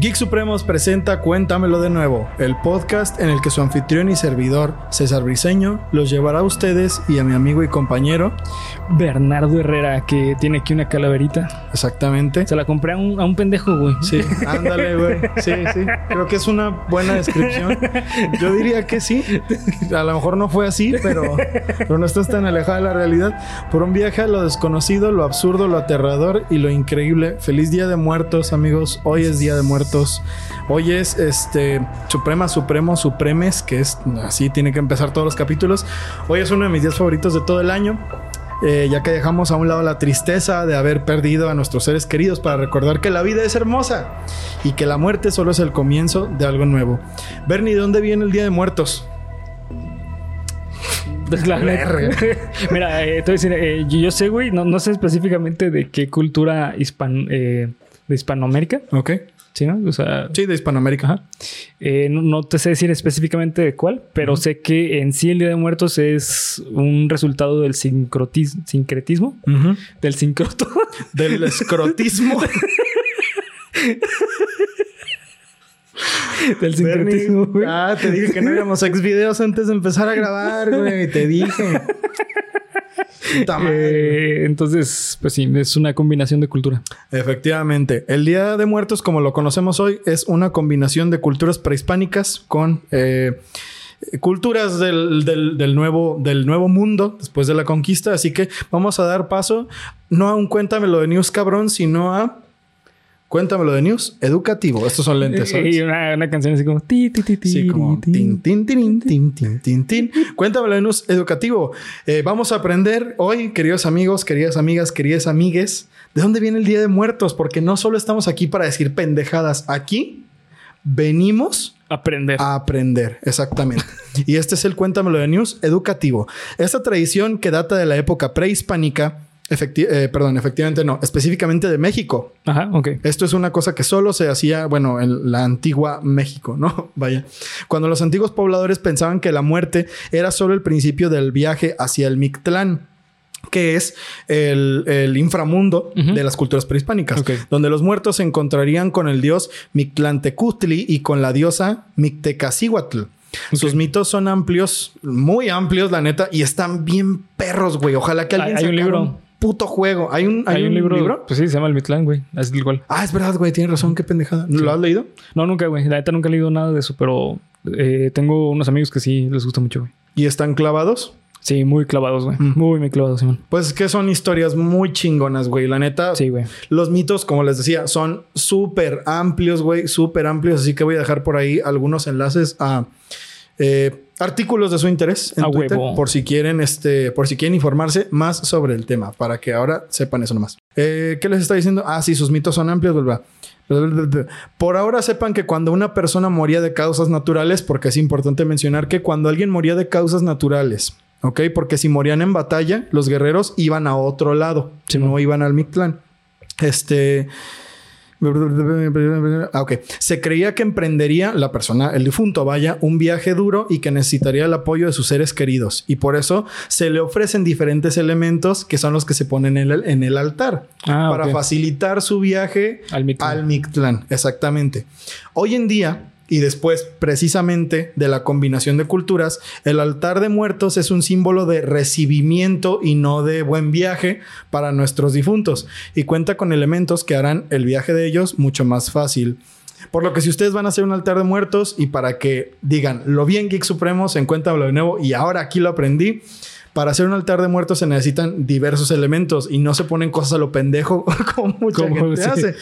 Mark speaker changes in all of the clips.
Speaker 1: Geek Supremos presenta Cuéntamelo de nuevo, el podcast en el que su anfitrión y servidor, César Briseño, los llevará a ustedes y a mi amigo y compañero,
Speaker 2: Bernardo Herrera, que tiene aquí una calaverita.
Speaker 1: exactamente.
Speaker 2: Se la compré a un, a un pendejo, güey.
Speaker 1: Sí, ándale, güey. Sí, sí. Creo que es una buena descripción. Yo diría que sí. A lo mejor no fue así, pero, pero no estás tan alejada de la realidad. Por un viaje a lo desconocido, lo absurdo, lo aterrador y lo increíble. Feliz Día de Muertos, amigos. Hoy es Día de Muertos. Hoy es este Suprema, Supremo, Supremes, que es así, tiene que empezar todos los capítulos. Hoy es uno de mis días favoritos de todo el año. Eh, ya que dejamos a un lado la tristeza de haber perdido a nuestros seres queridos para recordar que la vida es hermosa y que la muerte solo es el comienzo de algo nuevo. Bernie, ¿de dónde viene el Día de Muertos?
Speaker 2: La neta. Mira, eh, te voy a decir, eh, yo, sé, güey, no, no sé específicamente de qué cultura hispan, eh, de Hispanoamérica.
Speaker 1: Ok.
Speaker 2: ¿Sí, no? O sea,
Speaker 1: Sí, de Hispanoamérica.
Speaker 2: Ajá. Eh, no, no te sé decir específicamente de cuál, pero sé que en sí el Día de Muertos es un resultado del sincretismo. Del sincroto.
Speaker 1: Del escrotismo.
Speaker 2: del sincretismo, güey.
Speaker 1: Ah, te dije que no íbamos a ex videos antes de empezar a grabar, güey. Te dije.
Speaker 2: Eh, entonces, pues sí, es una combinación de cultura.
Speaker 1: Efectivamente, el Día de Muertos, como lo conocemos hoy, es una combinación de culturas prehispánicas con eh, culturas del, del- del nuevo, del nuevo mundo después de la conquista. Así que vamos a dar paso no a un cuéntamelo de news cabrón, sino a cuéntamelo de news educativo. Estos son lentes,
Speaker 2: y
Speaker 1: ¿sabes?
Speaker 2: una, una canción así como... Ti, ti, ti, ti,
Speaker 1: Sí, como
Speaker 2: ti.
Speaker 1: tin, tin, tin, tin, tin, tin, tin. Cuéntamelo de news educativo. Eh, vamos a aprender hoy, queridos amigos, queridas amigas, queridas amigues, de dónde viene el Día de Muertos, porque no solo estamos aquí para decir pendejadas, aquí venimos
Speaker 2: Aprender.
Speaker 1: a aprender, exactamente. Y este es el Cuéntamelo de News educativo. Esta tradición que data de la época prehispánica, efecti- eh, perdón, efectivamente no, específicamente de México,
Speaker 2: Ajá, ok.
Speaker 1: esto es una cosa que solo se hacía, bueno, en la antigua México, ¿no? Vaya. Cuando los antiguos pobladores pensaban que la muerte era solo el principio del viaje hacia el Mictlán que es el, el inframundo de las culturas prehispánicas, donde los muertos se encontrarían con el dios Mictlantecutli y con la diosa Mictecacihuatl. Sus mitos son amplios, muy amplios, la neta, y están bien perros, güey. Ojalá que
Speaker 2: Hay-
Speaker 1: alguien
Speaker 2: hay un
Speaker 1: sacara
Speaker 2: libro.
Speaker 1: Puto juego. Hay un, hay un libro.
Speaker 2: Pues sí, se llama El Mitlán, güey. Es igual.
Speaker 1: Ah, es verdad, güey, tienes razón, qué pendejada. ¿Lo has leído?
Speaker 2: No, nunca, güey. La neta nunca he leído nada de eso, pero eh, tengo unos amigos que sí les gusta mucho, güey.
Speaker 1: ¿Y están clavados?
Speaker 2: Sí, muy clavados, güey.
Speaker 1: Mm.
Speaker 2: Muy, muy clavados, Simón.
Speaker 1: Pues que son historias muy chingonas, güey. La neta,
Speaker 2: Sí, güey.
Speaker 1: los mitos, como les decía, son súper amplios, güey, súper amplios. Así que voy a dejar por ahí algunos enlaces a eh, artículos de su interés en Twitter,
Speaker 2: huevo.
Speaker 1: por si quieren, este, por si quieren informarse más sobre el tema, para que ahora sepan eso nomás. Eh, ¿Qué les está diciendo? Ah, sí, sus mitos son amplios, bla. Por ahora sepan que cuando una persona moría de causas naturales, porque es importante mencionar que cuando alguien moría de causas naturales, ¿ok? Porque si morían en batalla, los guerreros iban a otro lado,
Speaker 2: Sí,
Speaker 1: no iban al Mictlán. Este. Ah, ok. Se creía que emprendería la persona, el difunto, vaya, un viaje duro y que necesitaría el apoyo de sus seres queridos. Y por eso se le ofrecen diferentes elementos que son los que se ponen en el, en el altar
Speaker 2: Ah,
Speaker 1: para facilitar su viaje
Speaker 2: Al
Speaker 1: al Mictlán. Exactamente. Hoy en día, y después precisamente de la combinación de culturas, el altar de muertos es un símbolo de recibimiento y no de buen viaje para nuestros difuntos y cuenta con elementos que harán el viaje de ellos mucho más fácil. Por lo que si ustedes van a hacer un altar de muertos y para que digan lo bien Geek Supremo se encuentra lo de nuevo y ahora aquí lo aprendí, para hacer un altar de muertos se necesitan diversos elementos y no se ponen cosas a lo pendejo como mucha gente
Speaker 2: sí.
Speaker 1: hace.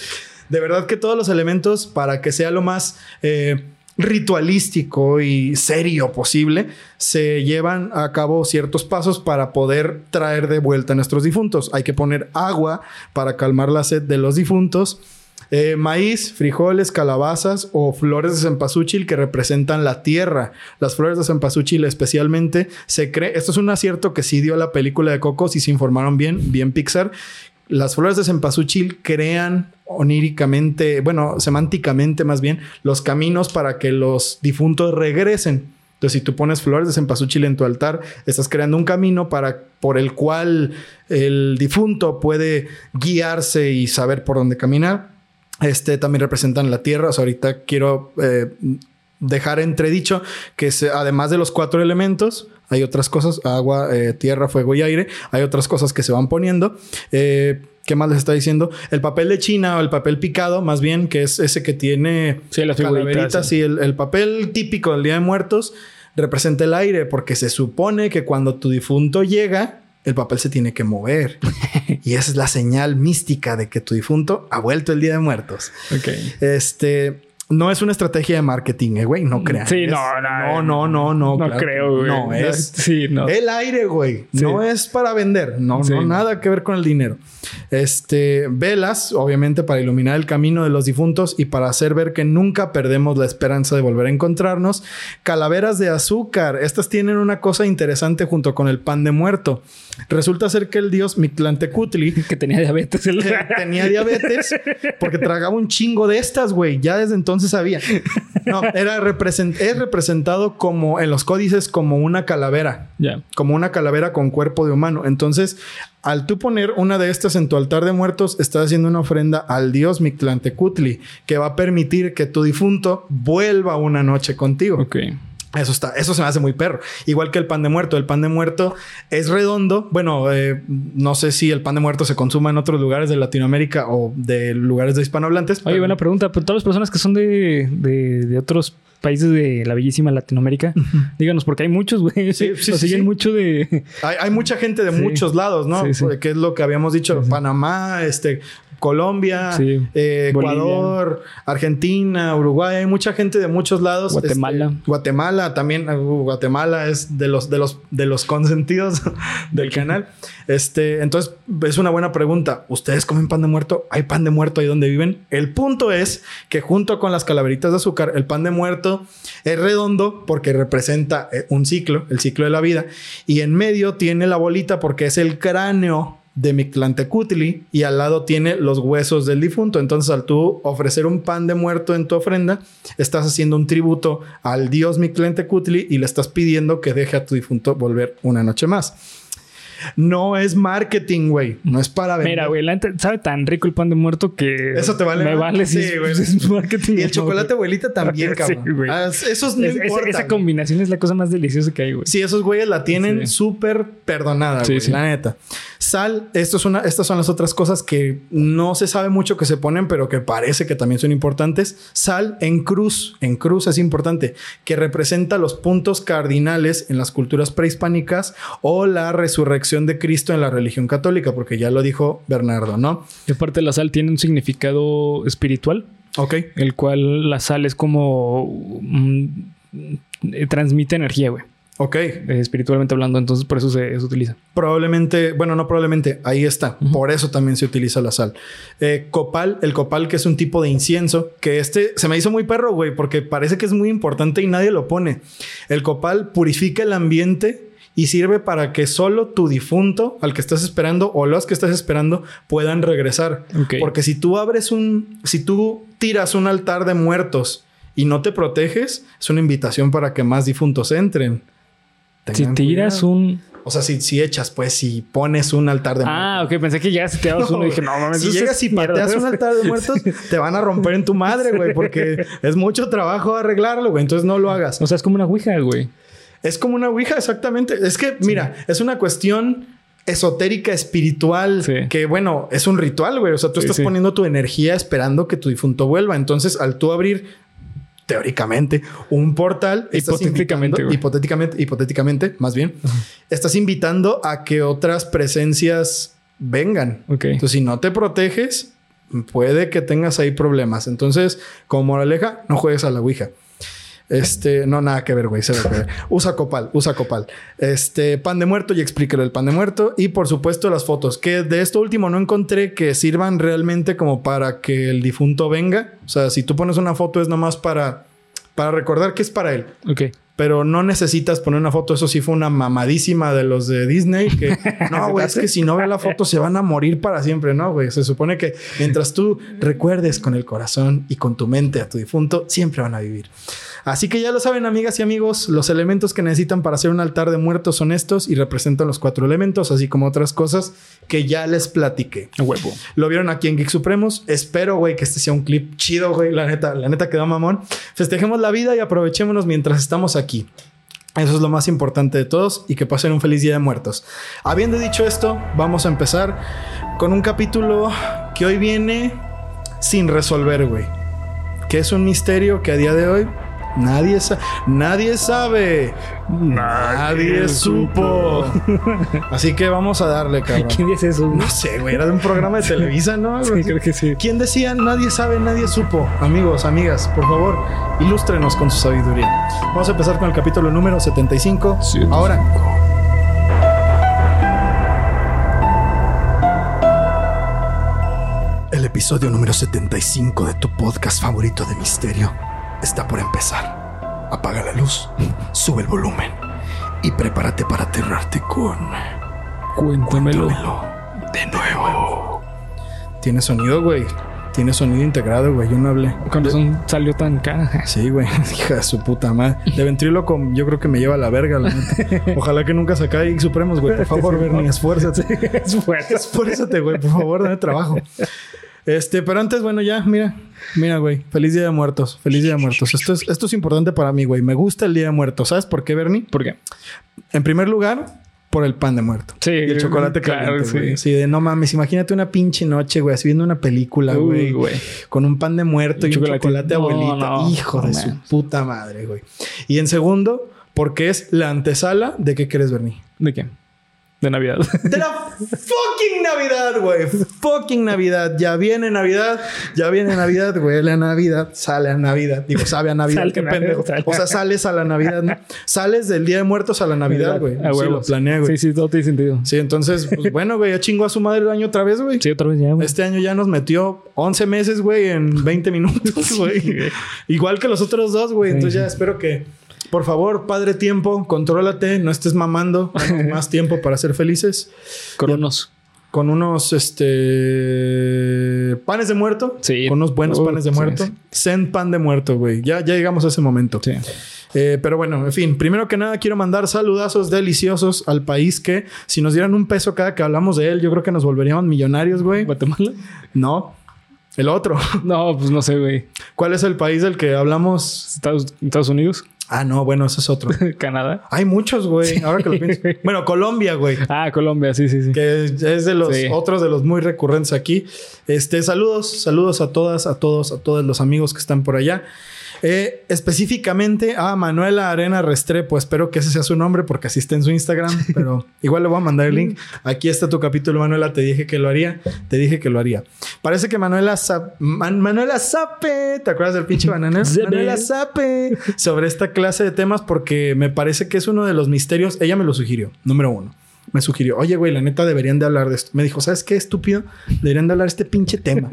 Speaker 1: De verdad que todos los elementos para que sea lo más eh, ritualístico y serio posible, se llevan a cabo ciertos pasos para poder traer de vuelta a nuestros difuntos. Hay que poner agua para calmar la sed de los difuntos. eh, maíz, frijoles, calabazas o flores de cempasúchil que representan la tierra. Las flores de cempasúchil especialmente se cree, esto es un acierto que sí dio la película de Coco, si se informaron bien, bien Pixar, las flores de cempasúchil crean oníricamente, bueno, semánticamente más bien, los caminos para que los difuntos regresen. Entonces, si tú pones flores de cempasúchil en tu altar, estás creando un camino para, por el cual el difunto puede guiarse y saber por dónde caminar. Este también representan la tierra. O sea, ahorita quiero eh, dejar entredicho que además de los cuatro elementos, hay otras cosas, agua, eh, tierra, fuego y aire, hay otras cosas que se van poniendo. Eh, ¿Qué más les está diciendo? El papel de China o el papel picado, más bien, que es ese que tiene
Speaker 2: sí, las
Speaker 1: calaveritas. Sí, el, el, papel típico del Día de Muertos representa el aire, porque se supone que cuando tu difunto llega, el papel se tiene que mover. y esa es la señal mística de que tu difunto ha vuelto el Día de Muertos.
Speaker 2: Ok.
Speaker 1: Este, no es una estrategia de marketing, eh, güey. No crean.
Speaker 2: Sí, no, no,
Speaker 1: no, no, no.
Speaker 2: No creo, güey.
Speaker 1: No, es
Speaker 2: sí, no.
Speaker 1: el aire, güey. No es para vender. No, no, nada que ver con el dinero. Este, velas, obviamente, para iluminar el camino de los difuntos y para hacer ver que nunca perdemos la esperanza de volver a encontrarnos. Calaveras de azúcar. Estas tienen una cosa interesante junto con el pan de muerto. Resulta ser que el dios Mictlantecutli...
Speaker 2: Que tenía diabetes. El...
Speaker 1: tenía diabetes porque tragaba un chingo de estas, güey. Ya desde entonces sabía. No, era represent es representado como en los códices como una calavera. Como una calavera con cuerpo de humano. Entonces, al tú poner una de estas en tu altar de muertos, estás haciendo una ofrenda al dios Mictlantecutli que va a permitir que tu difunto vuelva una noche contigo.
Speaker 2: Ok.
Speaker 1: Eso está, eso se me hace muy perro. Igual que el pan de muerto. El pan de muerto es redondo. Bueno, eh, no sé si el pan de muerto se consuma en otros lugares de Latinoamérica o de lugares de hispanohablantes.
Speaker 2: Oye, buena pregunta. Pero todas las personas que son de, de, de otros países de la bellísima Latinoamérica, díganos, porque hay muchos, güey.
Speaker 1: Sí, sí,
Speaker 2: Nos siguen
Speaker 1: sí.
Speaker 2: mucho de.
Speaker 1: Hay, hay, mucha gente de muchos lados, ¿no? Que es lo que habíamos dicho. Panamá, este, Colombia,
Speaker 2: Sí.
Speaker 1: eh, Ecuador, Argentina, Uruguay, hay mucha gente de muchos lados.
Speaker 2: Guatemala.
Speaker 1: Este, Guatemala también, uh, Guatemala es de los de los de los consentidos del canal. Este, entonces es una buena pregunta. ¿Ustedes comen pan de muerto? ¿Hay pan de muerto ahí donde viven? El punto es que junto con las calaveritas de azúcar, el pan de muerto es redondo porque representa eh, un ciclo, el ciclo de la vida, y en medio tiene la bolita porque es el cráneo de Mictlantecutli y al lado tiene los huesos del difunto. Entonces, al tú ofrecer un pan de muerto en tu ofrenda, estás haciendo un tributo al dios Mictlantecutli y le estás pidiendo que deje a tu difunto volver una noche más. No es marketing, güey. No es para vender.
Speaker 2: Mira, güey, la neta sabe tan rico el pan de muerto que.
Speaker 1: Eso te vale.
Speaker 2: Me vale
Speaker 1: Sí, güey.
Speaker 2: es marketing.
Speaker 1: Y el
Speaker 2: no,
Speaker 1: chocolate
Speaker 2: güey.
Speaker 1: abuelita también,
Speaker 2: Sí,
Speaker 1: cabrón.
Speaker 2: güey.
Speaker 1: Ah, esos no
Speaker 2: Es- esa-
Speaker 1: importan.
Speaker 2: esa combinación es la cosa más deliciosa que hay, güey.
Speaker 1: Sí, esos güeyes la tienen
Speaker 2: Sí.
Speaker 1: súper perdonada,
Speaker 2: Sí,
Speaker 1: güey,
Speaker 2: sí.
Speaker 1: la neta. Sal, esto es una, estas son las otras cosas que no se sabe mucho que se ponen, pero que parece que también son importantes. Sal en cruz, en cruz es importante, que representa los puntos cardinales en las culturas prehispánicas o la resurrección de Cristo en la religión católica, porque ya lo dijo Bernardo, ¿no?
Speaker 2: Y aparte, la sal tiene un significado espiritual,
Speaker 1: Ok.
Speaker 2: el cual la sal es como. mm, eh, transmite energía, güey.
Speaker 1: Ok.
Speaker 2: eh, espiritualmente hablando. Entonces, por eso se, se utiliza.
Speaker 1: Probablemente, bueno, no probablemente, ahí está. Por eso también se utiliza la sal. Eh, copal, el copal que es un tipo de incienso, que este se me hizo muy perro, güey, porque parece que es muy importante y nadie lo pone. El copal purifica el ambiente y sirve para que solo tu difunto, al que estás esperando o los que estás esperando, puedan regresar. Porque si tú abres un, si tú tiras un altar de muertos y no te proteges, es una invitación para que más difuntos entren.
Speaker 2: Si tiras
Speaker 1: cuidado.
Speaker 2: un.
Speaker 1: O sea, si, si echas, pues, si pones un altar de
Speaker 2: Ah,
Speaker 1: muertos.
Speaker 2: ok. Pensé que llegas y te dabas
Speaker 1: No,
Speaker 2: uno y dije, no mames.
Speaker 1: si llegas y
Speaker 2: mierda.
Speaker 1: pateas un altar de muertos, te van a romper en tu madre, güey, porque es mucho trabajo arreglarlo, güey. Entonces no lo hagas.
Speaker 2: O sea, es como una ouija, güey.
Speaker 1: Es como una ouija, exactamente. Es que, mira, es una cuestión esotérica, espiritual,
Speaker 2: Sí.
Speaker 1: que bueno, es un ritual, güey. O sea, tú
Speaker 2: Sí,
Speaker 1: estás poniendo tu energía esperando que tu difunto vuelva. Entonces, al tú abrir teóricamente un portal,
Speaker 2: Hipotéticamente,
Speaker 1: hipotéticamente, hipotéticamente, más bien, estás invitando a que otras presencias vengan. Entonces, si no te proteges, puede que tengas ahí problemas. Entonces, como moraleja, no juegues a la Ouija. Este, no, nada que ver, güey. cero que ver. Usa copal, usa copal. Este, pan de muerto y explíquelo el pan de muerto. Y por supuesto, las fotos. Que de esto último no encontré que sirvan realmente como para que el difunto venga. O sea, si tú pones una foto es nomás para, para recordar que es para él.
Speaker 2: Ok.
Speaker 1: pero no necesitas poner una foto. Eso sí fue una mamadísima de los de Disney. Que no, güey, es que si no ven la foto se van a morir para siempre, ¿no, güey? Se supone que mientras tú recuerdes con el corazón y con tu mente a tu difunto, siempre van a vivir. Así que ya lo saben, amigas y amigos, los elementos que necesitan para hacer un altar de muertos son estos y representan los cuatro elementos, así como otras cosas que ya les platiqué.
Speaker 2: Huevo.
Speaker 1: Lo vieron aquí en Geek Supremos. Espero, güey, que este sea un clip chido, güey. La neta, la neta quedó mamón. Festejemos la vida y aprovechémonos mientras estamos aquí. Eso es lo más importante de todos y que pasen un feliz día de muertos. Habiendo dicho esto, vamos a empezar con un capítulo que hoy viene sin resolver, güey. Que es un misterio que a día de hoy nadie, sa- nadie sabe. Nadie supo. Así que vamos a darle, cabrón.
Speaker 2: ¿Quién dice eso?
Speaker 1: No sé, güey, era de un programa de Televisa, ¿no?
Speaker 2: Sí, creo que sí.
Speaker 1: ¿Quién decía nadie sabe, nadie supo? Amigos, amigas, por favor, ilústrenos con su sabiduría. Vamos a empezar con el capítulo número 75.
Speaker 2: Sí.
Speaker 1: Ahora. El episodio número 75 de tu podcast favorito de misterio está por empezar. Apaga la luz, sube el volumen y prepárate para aterrarte con...
Speaker 2: Cuéntamelo.
Speaker 1: Cuéntamelo de nuevo. Tiene sonido, güey. Tiene sonido integrado, güey. Yo no hablé.
Speaker 2: Con razón salió tan cara.
Speaker 1: Sí, güey. Hija de su puta madre. De ventríloco, yo creo que me lleva a la verga, la neta. Ojalá que nunca se Geek Supremos, güey. Por favor, Bernie, esfuérzate.
Speaker 2: es fuerte.
Speaker 1: Esfuérzate, güey. Por favor, dame trabajo. Este, pero antes, bueno, ya, mira. Mira, güey. Feliz Día de Muertos. Feliz Día de Muertos. Esto es, esto es importante para mí, güey. Me gusta el Día de Muertos. ¿Sabes por qué, Bernie?
Speaker 2: ¿Por qué?
Speaker 1: En primer lugar, por el pan de muerto.
Speaker 2: Sí,
Speaker 1: Y el chocolate
Speaker 2: claro,
Speaker 1: caliente,
Speaker 2: sí.
Speaker 1: güey. Sí, de no mames, imagínate una pinche noche, güey, así viendo una película, güey.
Speaker 2: güey.
Speaker 1: Con un pan de muerto y
Speaker 2: Chocolate.
Speaker 1: un chocolate
Speaker 2: No,
Speaker 1: abuelita.
Speaker 2: no,
Speaker 1: Hijo de su puta madre, güey. Y en segundo, porque es la antesala de qué crees, Bernie.
Speaker 2: ¿De qué? De Navidad.
Speaker 1: De la fucking Navidad, güey. Fucking Navidad. Ya viene Navidad. Ya viene Navidad, güey. La Navidad sale a Navidad. Digo, sabe a Navidad.
Speaker 2: Sale
Speaker 1: Qué
Speaker 2: Navidad,
Speaker 1: pendejo.
Speaker 2: sale.
Speaker 1: O sea, sales a la Navidad, ¿no? Sales del Día de Muertos a la Navidad, güey.
Speaker 2: A
Speaker 1: Sí, lo planeé, güey.
Speaker 2: Sí, sí, todo tiene sentido.
Speaker 1: Sí, entonces, pues bueno, güey, ya chingó a su madre el año otra vez, güey.
Speaker 2: Sí, otra vez ya, güey.
Speaker 1: Este año ya nos metió 11 meses, güey, en 20 minutos, güey. Igual que los otros dos, güey. Entonces ya espero que, por favor, padre tiempo, contrólate, no estés mamando. Más tiempo para ser felices.
Speaker 2: Con unos.
Speaker 1: Con unos, este... Panes de muerto.
Speaker 2: Sí.
Speaker 1: Con unos buenos
Speaker 2: Uh,
Speaker 1: panes de
Speaker 2: sí,
Speaker 1: muerto.
Speaker 2: sí.
Speaker 1: Zen pan de muerto, güey. Ya, ya llegamos a ese momento.
Speaker 2: Sí.
Speaker 1: Eh, pero bueno, en fin, primero que nada quiero mandar saludazos deliciosos al país que si nos dieran un peso cada que hablamos de él, yo creo que nos volveríamos millonarios, güey.
Speaker 2: ¿Guatemala?
Speaker 1: No, el otro.
Speaker 2: No, pues no sé, güey.
Speaker 1: ¿Cuál es el país del que hablamos?
Speaker 2: Estados, Estados Unidos,
Speaker 1: Ah, no, bueno, ese es otro.
Speaker 2: Canadá.
Speaker 1: Hay muchos, güey. Ahora que lo pienso. Bueno, Colombia, güey.
Speaker 2: Ah, Colombia, sí, sí, sí.
Speaker 1: Que es de los
Speaker 2: Sí.
Speaker 1: otros de los muy recurrentes aquí. Este, saludos, saludos a todas, a todos, a todos los amigos que están por allá. Eh, específicamente a Manuela Arena Restrepo. Espero que ese sea su nombre porque así está en su Instagram, pero igual le voy a mandar el link. Aquí está tu capítulo, Manuela. Te dije que lo haría. Te dije que lo haría. Parece que Manuela Zap- Man- Manuela Sape, ¿te acuerdas del pinche banana?
Speaker 2: Zape.
Speaker 1: Manuela Sape sobre esta clase de temas porque me parece que es uno de los misterios. Ella me lo sugirió, número uno. Me sugirió, oye, güey, la neta deberían de hablar de esto. Me dijo, ¿sabes qué, estúpido? Deberían de hablar de este pinche tema.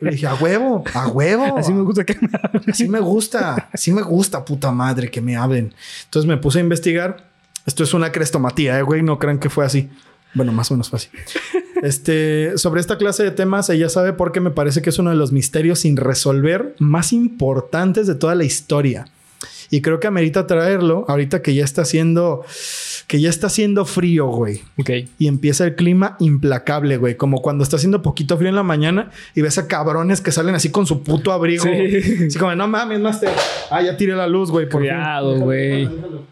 Speaker 1: Le dije, a huevo, a huevo.
Speaker 2: Así me gusta que me
Speaker 1: Así me gusta, así me gusta, puta madre, que me hablen. Entonces me puse a investigar. Esto es una crestomatía, eh, güey, no crean que fue así. Bueno, más o menos fue así. Este, sobre esta clase de temas, ella sabe porque me parece que es uno de los misterios sin resolver más importantes de toda la historia. Y creo que amerita traerlo ahorita que ya está haciendo, que ya está haciendo frío, güey.
Speaker 2: Ok.
Speaker 1: Y empieza el clima implacable, güey. Como cuando está haciendo poquito frío en la mañana y ves a cabrones que salen así con su puto abrigo.
Speaker 2: Sí.
Speaker 1: Así como, no mames, Master. Ah, ya tiré la luz, güey. por fin".
Speaker 2: Cuidado,
Speaker 1: Déjalo,
Speaker 2: güey.
Speaker 1: déjalo, déjalo.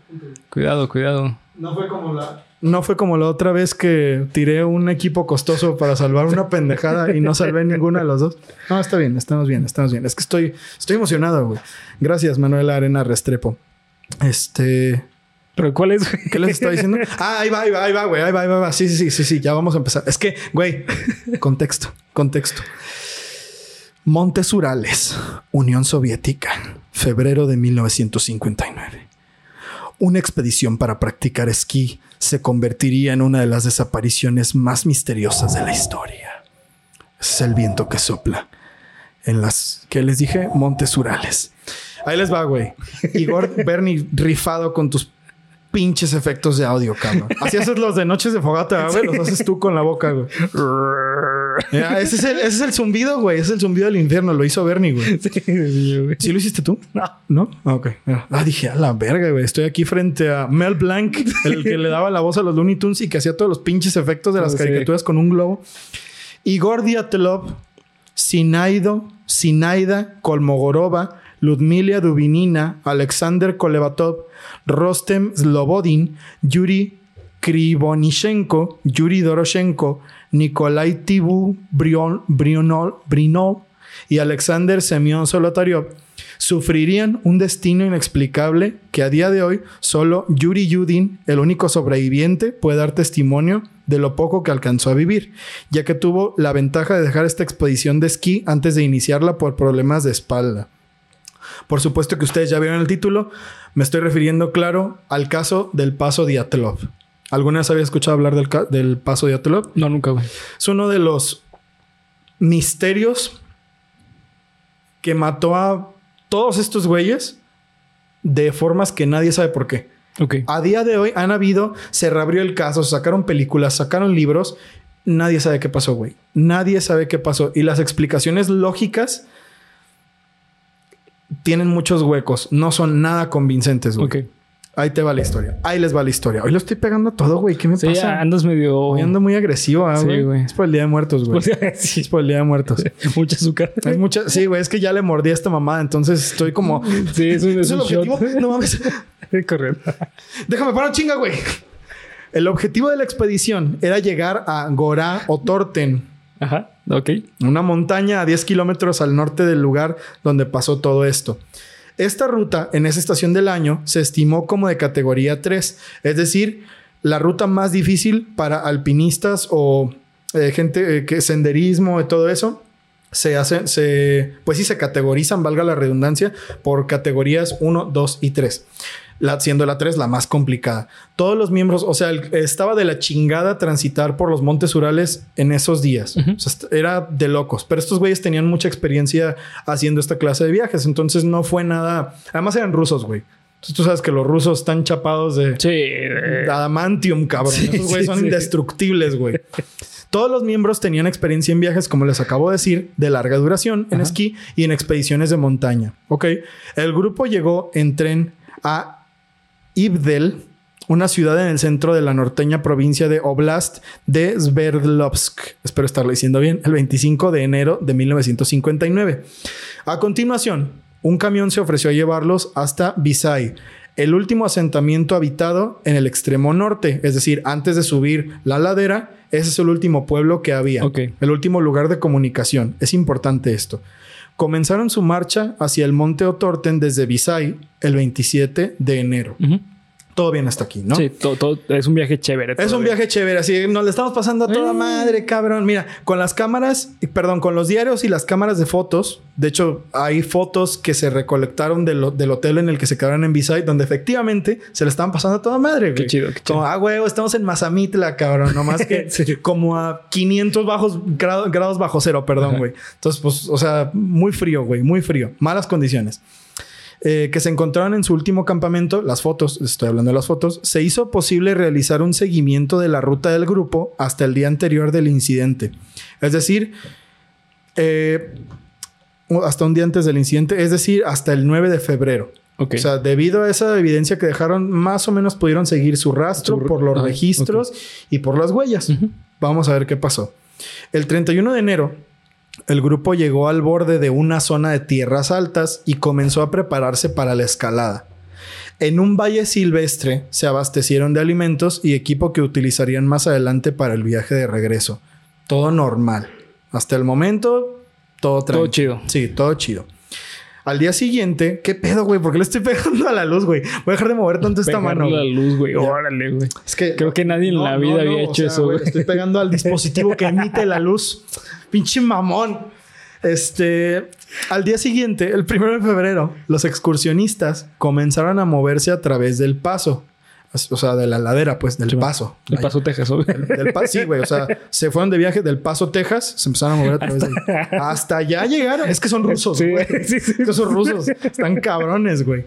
Speaker 2: Cuidado, cuidado.
Speaker 1: No fue como la... No fue como la otra vez que tiré un equipo costoso para salvar una pendejada y no salvé ninguna de los dos. No, está bien, estamos bien, estamos bien. Es que estoy, estoy emocionado, güey. Gracias, Manuel Arena Restrepo. Este...
Speaker 2: ¿Pero cuál es, güey?
Speaker 1: ¿Qué les estaba diciendo? Ah, ahí va, ahí va, ahí va, güey. Ahí va, ahí va, ahí va. Sí, sí, sí, sí, sí. Ya vamos a empezar. Es que, güey, contexto, contexto. Montes Urales, Unión Soviética, febrero de 1959. Una expedición para practicar esquí se convertiría en una de las desapariciones más misteriosas de la historia. Es el viento que sopla en las que les dije Montes Urales. Ahí les va, güey. Igor Bernie rifado con tus pinches efectos de audio, cabrón. Así haces los de noches de fogata, güey. Los haces tú con la boca, güey. Ya, ese, es el, ese es el zumbido, güey. Ese es el zumbido del infierno. Lo hizo Bernie, güey.
Speaker 2: Sí, sí, güey.
Speaker 1: ¿Sí lo hiciste tú? ¿No? Ah, ok. Ah, dije, a la verga, güey. Estoy aquí frente a Mel Blanc, el que le daba la voz a los Looney Tunes y que hacía todos los pinches efectos de las
Speaker 2: sí.
Speaker 1: caricaturas con un globo. Igor Diatlov, Sinaido, Sinaida Kolmogorova, Ludmilia Dubinina, Alexander Kolevatov, Rostem Slobodin, Yuri Krivonishenko, Yuri Doroshenko, Nikolai Tibu Brion- Brionol- Brinol y Alexander Semyon Solotaryov sufrirían un destino inexplicable que a día de hoy solo Yuri Yudin, el único sobreviviente, puede dar testimonio de lo poco que alcanzó a vivir, ya que tuvo la ventaja de dejar esta expedición de esquí antes de iniciarla por problemas de espalda. Por supuesto que ustedes ya vieron el título, me estoy refiriendo, claro, al caso del Paso Diatlov. ¿Alguna vez había escuchado hablar del, del Paso Diatlov?
Speaker 2: No, nunca, güey.
Speaker 1: Es uno de los misterios que mató a todos estos güeyes de formas que nadie sabe por qué.
Speaker 2: Ok.
Speaker 1: A día de hoy han habido, se reabrió el caso, sacaron películas, sacaron libros. Nadie sabe qué pasó, güey. Nadie sabe qué pasó. Y las explicaciones lógicas tienen muchos huecos. No son nada convincentes, güey.
Speaker 2: Ok.
Speaker 1: Ahí te va la historia. Ahí les va la historia. Hoy lo estoy pegando a todo, güey. ¿Qué me
Speaker 2: Sí,
Speaker 1: pasa?
Speaker 2: andas medio.
Speaker 1: Hoy ando muy agresivo, ah,
Speaker 2: Sí,
Speaker 1: güey.
Speaker 2: güey.
Speaker 1: Es por el Día de Muertos, güey.
Speaker 2: sí,
Speaker 1: Es por el Día de Muertos.
Speaker 2: mucha azúcar.
Speaker 1: Hay mucha... Sí, güey. Es que ya le mordí a esta mamada. Entonces estoy como...
Speaker 2: Sí, es un,
Speaker 1: ¿Es
Speaker 2: es
Speaker 1: el
Speaker 2: un shot.
Speaker 1: objetivo? No mames.
Speaker 2: Correcto.
Speaker 1: Déjame parar chinga, güey. El objetivo de la expedición era llegar a Gorá o Torten,
Speaker 2: Ajá. Ok.
Speaker 1: una montaña a 10 kilómetros al norte del lugar donde pasó todo esto. Esta ruta en esa estación del año se estimó como de categoría 3, es decir, la ruta más difícil para alpinistas o eh, gente eh, que senderismo y todo eso. Se hacen, se, pues sí, se categorizan, valga la redundancia, por categorías 1, 2 y 3. La, siendo la 3 la más complicada. Todos los miembros, o sea, el- estaba de la chingada transitar por los montes Urales en esos días. O sea, era de locos. Pero estos güeyes tenían mucha experiencia haciendo esta clase de viajes. Entonces no fue nada. Además eran rusos, güey. Entonces tú sabes que los rusos están chapados de,
Speaker 2: Sí.
Speaker 1: de adamantium, cabrón.
Speaker 2: Sí,
Speaker 1: Esos güeyes
Speaker 2: sí,
Speaker 1: son indestructibles, güey. Todos los miembros tenían experiencia en viajes, como les acabo de decir, de larga duración en
Speaker 2: Ajá.
Speaker 1: esquí y en expediciones de montaña. Ok. El grupo llegó en tren a Ibdel, una ciudad en el centro de la norteña provincia de Oblast de Sverdlovsk. Espero estarlo diciendo bien. El 25 de enero de 1959. A continuación, un camión se ofreció a llevarlos hasta Visay, el último asentamiento habitado en el extremo norte, es decir, antes de subir la ladera, ese es el último pueblo que había, el último lugar de comunicación. Es importante esto. Comenzaron su marcha hacia el monte Otorten desde Visay el 27 de enero. Todo bien hasta aquí, ¿no?
Speaker 2: Sí, todo, todo- es un viaje chévere.
Speaker 1: Es un viaje chévere, así nos le estamos pasando a toda
Speaker 2: Eh.
Speaker 1: madre, cabrón. Mira, con las cámaras, perdón, con los diarios y las cámaras de fotos. De hecho, hay fotos que se recolectaron del, ho- del hotel en el que se quedaron en Visay, donde efectivamente se le estaban pasando a toda madre, güey.
Speaker 2: Qué chido, qué chido.
Speaker 1: Como, ah, güey, estamos en Mazamitla, cabrón. Nomás que
Speaker 2: Sí.
Speaker 1: como a 500 bajos, grado- grados bajo cero, perdón,
Speaker 2: Ajá.
Speaker 1: güey. Entonces, pues, o sea, muy frío, güey, muy frío. Malas condiciones eh, que se encontraron en su último campamento, las fotos, estoy hablando de las fotos, se hizo posible realizar un seguimiento de la ruta del grupo hasta el día anterior del incidente. Es decir, eh, hasta un día antes del incidente, es decir, hasta el 9 de febrero.
Speaker 2: Ok.
Speaker 1: O sea, debido a esa evidencia que dejaron, más o menos pudieron seguir su rastro por los
Speaker 2: ah,
Speaker 1: registros y por las huellas. Vamos a ver qué pasó. El 31 de enero, el grupo llegó al borde de una zona de tierras altas y comenzó a prepararse para la escalada. En un valle silvestre se abastecieron de alimentos y equipo que utilizarían más adelante para el viaje de regreso. Todo normal. Hasta el momento, todo
Speaker 2: todo
Speaker 1: tranquilo.
Speaker 2: chido.
Speaker 1: Sí, todo chido. Al día siguiente, ¿qué pedo, güey? ¿Por qué le estoy pegando a la luz, güey? Voy a dejar de mover tanto esta mano.
Speaker 2: la
Speaker 1: güey.
Speaker 2: luz, güey. Órale, güey.
Speaker 1: Es que
Speaker 2: Creo que nadie en la vida había hecho eso,
Speaker 1: güey. Estoy pegando al dispositivo que emite la luz. Pinche mamón. Este, al día siguiente, el primero de febrero, los excursionistas comenzaron a moverse a través del paso. O sea, de la ladera, pues, del paso.
Speaker 2: Del Paso, Texas, obvio.
Speaker 1: Del, del paso, sí, güey. O sea, se fueron de viaje del Paso, Texas, se empezaron a mover a través de ahí. Hasta allá llegaron. Es que son rusos,
Speaker 2: Sí,
Speaker 1: güey.
Speaker 2: sí, sí.
Speaker 1: Estos son rusos. Están cabrones, güey.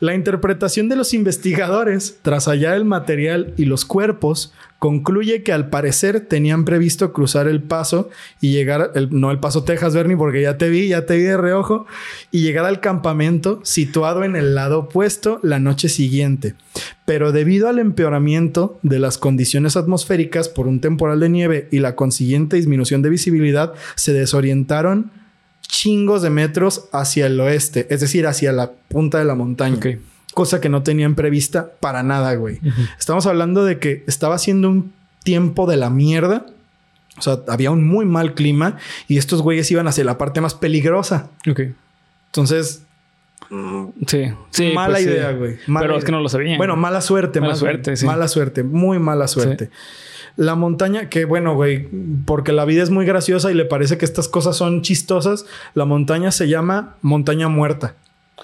Speaker 1: La interpretación de los investigadores, tras hallar el material y los cuerpos, concluye que al parecer tenían previsto cruzar el paso y llegar, el- no el paso Texas, Bernie, porque ya te vi, ya te vi de reojo, y llegar al campamento situado en el lado opuesto la noche siguiente. Pero debido al empeoramiento de las condiciones atmosféricas por un temporal de nieve y la consiguiente disminución de visibilidad, se desorientaron chingos de metros hacia el oeste, es decir, hacia la punta de la montaña. Cosa que no tenían prevista para nada, güey. Estamos hablando de que estaba haciendo un tiempo de la mierda. O sea, había un muy mal clima y estos güeyes iban hacia la parte más peligrosa.
Speaker 2: Ok.
Speaker 1: Entonces,
Speaker 2: Sí. Sí.
Speaker 1: mala
Speaker 2: pues,
Speaker 1: idea, güey.
Speaker 2: Pero es que no lo sabían.
Speaker 1: Bueno, mala suerte,
Speaker 2: Mala
Speaker 1: más
Speaker 2: suerte, sí.
Speaker 1: Mala suerte, muy mala suerte. La montaña, que bueno, güey, porque la vida es muy graciosa y le parece que estas cosas son chistosas. La montaña se llama Montaña Muerta.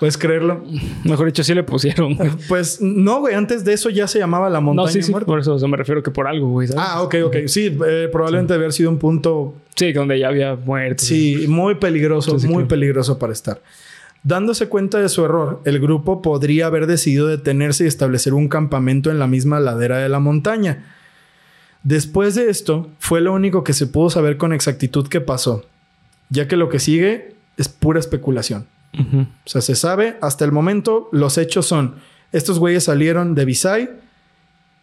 Speaker 1: ¿Puedes creerlo?
Speaker 2: Mejor dicho, sí le pusieron. güey.
Speaker 1: Pues no, güey, antes de eso ya se llamaba la Montaña
Speaker 2: No, sí, sí.
Speaker 1: Muerta.
Speaker 2: Por eso o sea, me refiero que por algo, güey. ¿sabes?
Speaker 1: Ah, ok, ok. Sí, eh, probablemente haber sido un punto
Speaker 2: Sí, donde ya había muertos.
Speaker 1: Sí, muy peligroso,
Speaker 2: Sí, sí,
Speaker 1: muy
Speaker 2: claro.
Speaker 1: peligroso para estar. Dándose cuenta de su error, el grupo podría haber decidido detenerse y establecer un campamento en la misma ladera de la montaña. Después de esto, fue lo único que se pudo saber con exactitud que pasó, ya que lo que sigue es pura especulación. O sea, se sabe, hasta el momento los hechos son, estos güeyes salieron de Visay,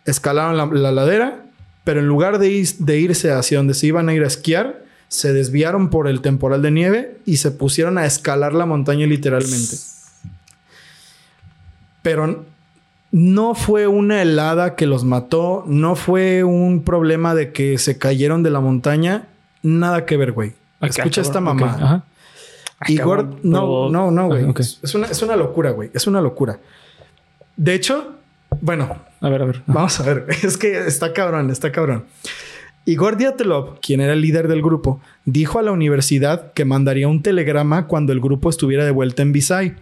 Speaker 1: escalaron la, la ladera, pero en lugar de irse hacia donde se iban a ir a esquiar, se desviaron por el temporal de nieve y se pusieron a escalar la montaña literalmente. Pero no fue una helada que los mató, no fue un problema de que se cayeron de la montaña, nada que ver, güey.
Speaker 2: Ok,
Speaker 1: Escucha esta mamá.
Speaker 2: Ajá. Ah,
Speaker 1: Igor,
Speaker 2: cabrón,
Speaker 1: no, no, no, güey.
Speaker 2: Ah.
Speaker 1: Es, una, es una locura, güey. Es una locura. De hecho, bueno,
Speaker 2: A ver, a ver.
Speaker 1: vamos a ver. Es que está cabrón, está cabrón. Igor Diatlov, quien era el líder del grupo, dijo a la universidad que mandaría un telegrama cuando el grupo estuviera de vuelta en Visay.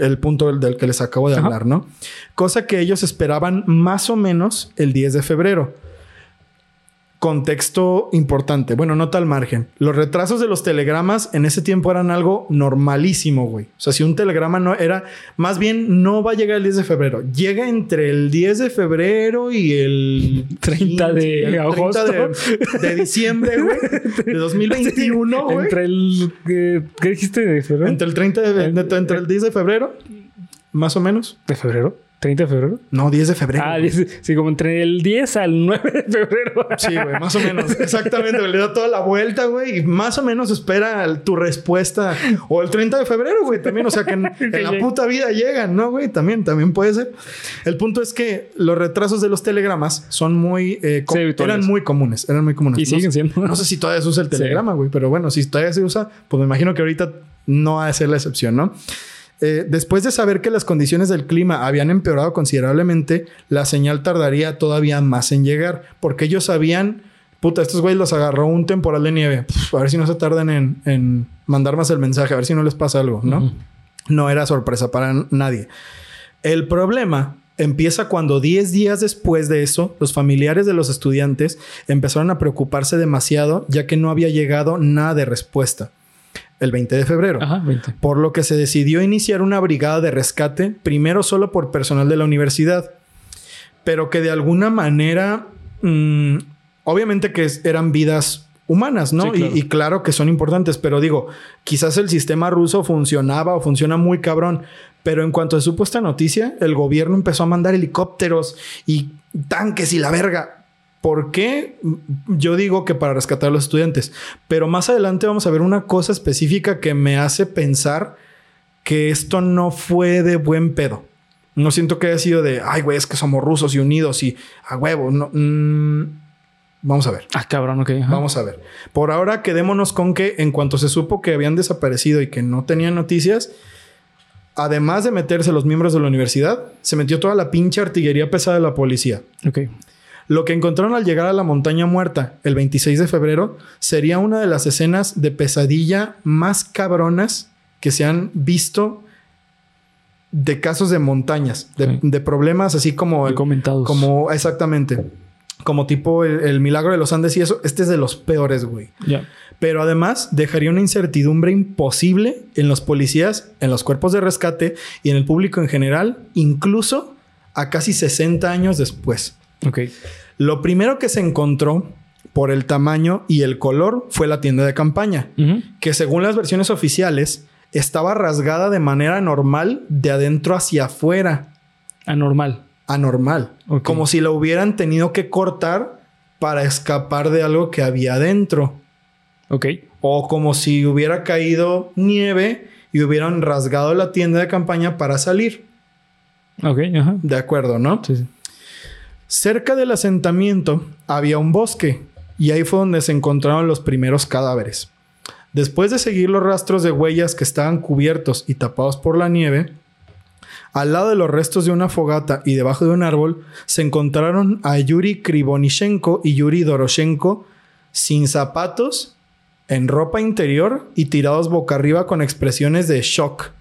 Speaker 1: El punto del, que les acabo de
Speaker 2: Ajá.
Speaker 1: hablar, ¿no? Cosa que ellos esperaban más o menos el 10 de febrero. Contexto importante. Bueno, nota al margen. Los retrasos de los telegramas en ese tiempo eran algo normalísimo, güey. O sea, si un telegrama no era, más bien no va a llegar el 10 de febrero. Llega entre el 10 de febrero y el
Speaker 2: 30 de
Speaker 1: 15, el 30
Speaker 2: agosto.
Speaker 1: de, de diciembre, güey, de 2021, güey.
Speaker 2: Entre el. eh, ¿Qué dijiste de febrero?
Speaker 1: Entre el 30 de, entre el 10 de febrero, más o menos.
Speaker 2: ¿De febrero? ¿30 de febrero?
Speaker 1: No, 10 de febrero.
Speaker 2: Ah,
Speaker 1: güey.
Speaker 2: 10, sí, como entre el 10 al 9 de febrero.
Speaker 1: Sí, güey, más o menos. Exactamente. Le da toda la vuelta, güey. Y más o menos espera el- tu respuesta. O el 30 de febrero, güey, también. O sea, que en, en la puta vida llegan, ¿no, güey? También, también puede ser. El punto es que los retrasos de los telegramas son muy... eh,
Speaker 2: Sí,
Speaker 1: eran muy comunes. Eran muy comunes.
Speaker 2: Y
Speaker 1: No
Speaker 2: siguen siendo.
Speaker 1: No sé si todavía se usa el telegrama, güey. Pero bueno, si todavía se usa, pues me imagino que ahorita no ha de ser la excepción, ¿no? Eh, después de saber que las condiciones del clima habían empeorado considerablemente, la señal tardaría todavía más en llegar, porque ellos sabían, puta, estos güeyes los agarró un temporal de nieve, a ver si no se tardan en, en mandar más el mensaje, a ver si no les pasa algo, ¿no? No era sorpresa para nadie. El problema empieza cuando 10 días después de eso, los familiares de los estudiantes empezaron a preocuparse demasiado, ya que no había llegado nada de respuesta. El 20 de febrero
Speaker 2: Ajá, 20.
Speaker 1: por lo que se decidió iniciar una brigada de rescate, primero solo por personal de la universidad, pero que de alguna manera, mm, obviamente que eran vidas humanas, ¿no?
Speaker 2: Sí, claro.
Speaker 1: Y, y claro que son importantes, pero digo, quizás el sistema ruso funcionaba o funciona muy cabrón, pero en cuanto se supo esta noticia, el gobierno empezó a mandar helicópteros y tanques y la verga. ¿Por qué? Yo digo que para rescatar a los estudiantes. Pero más adelante vamos a ver una cosa específica que me hace pensar que esto no fue de buen pedo. No siento que haya sido de, ay, güey, es que somos rusos y unidos y a huevo. No, mm, vamos a ver.
Speaker 2: Ah, cabrón, ok. ajá.
Speaker 1: Vamos a ver. Por ahora quedémonos con que en cuanto se supo que habían desaparecido y que no tenían noticias, además de meterse los miembros de la universidad, se metió toda la pinche artillería pesada de la policía.
Speaker 2: Ok.
Speaker 1: Lo que encontraron al llegar a la montaña muerta el 26 de febrero sería una de las escenas de pesadilla más cabronas que se han visto de casos de montañas, de,
Speaker 2: Sí.
Speaker 1: de problemas así como... el-
Speaker 2: Documentados.
Speaker 1: como, exactamente. Como tipo el, el milagro de los Andes y eso. Este es de los peores, güey. Pero además dejaría una incertidumbre imposible en los policías, en los cuerpos de rescate y en el público en general, incluso a casi 60 años después.
Speaker 2: Ok.
Speaker 1: Lo primero que se encontró por el tamaño y el color fue la tienda de campaña, que según las versiones oficiales estaba rasgada de manera normal de adentro hacia afuera,
Speaker 2: Anormal.
Speaker 1: anormal, como si la hubieran tenido que cortar para escapar de algo que había adentro.
Speaker 2: Ok.
Speaker 1: O como si hubiera caído nieve y hubieran rasgado la tienda de campaña para salir.
Speaker 2: Ok, ajá.
Speaker 1: De acuerdo, ¿no?
Speaker 2: Sí, sí.
Speaker 1: Cerca del asentamiento había un bosque y ahí fue donde se encontraron los primeros cadáveres. Después de seguir los rastros de huellas que estaban cubiertos y tapados por la nieve, al lado de los restos de una fogata y debajo de un árbol se encontraron a Yuri Krivonishenko y Yuri Doroshenko sin zapatos, en ropa interior y tirados boca arriba con expresiones de shock.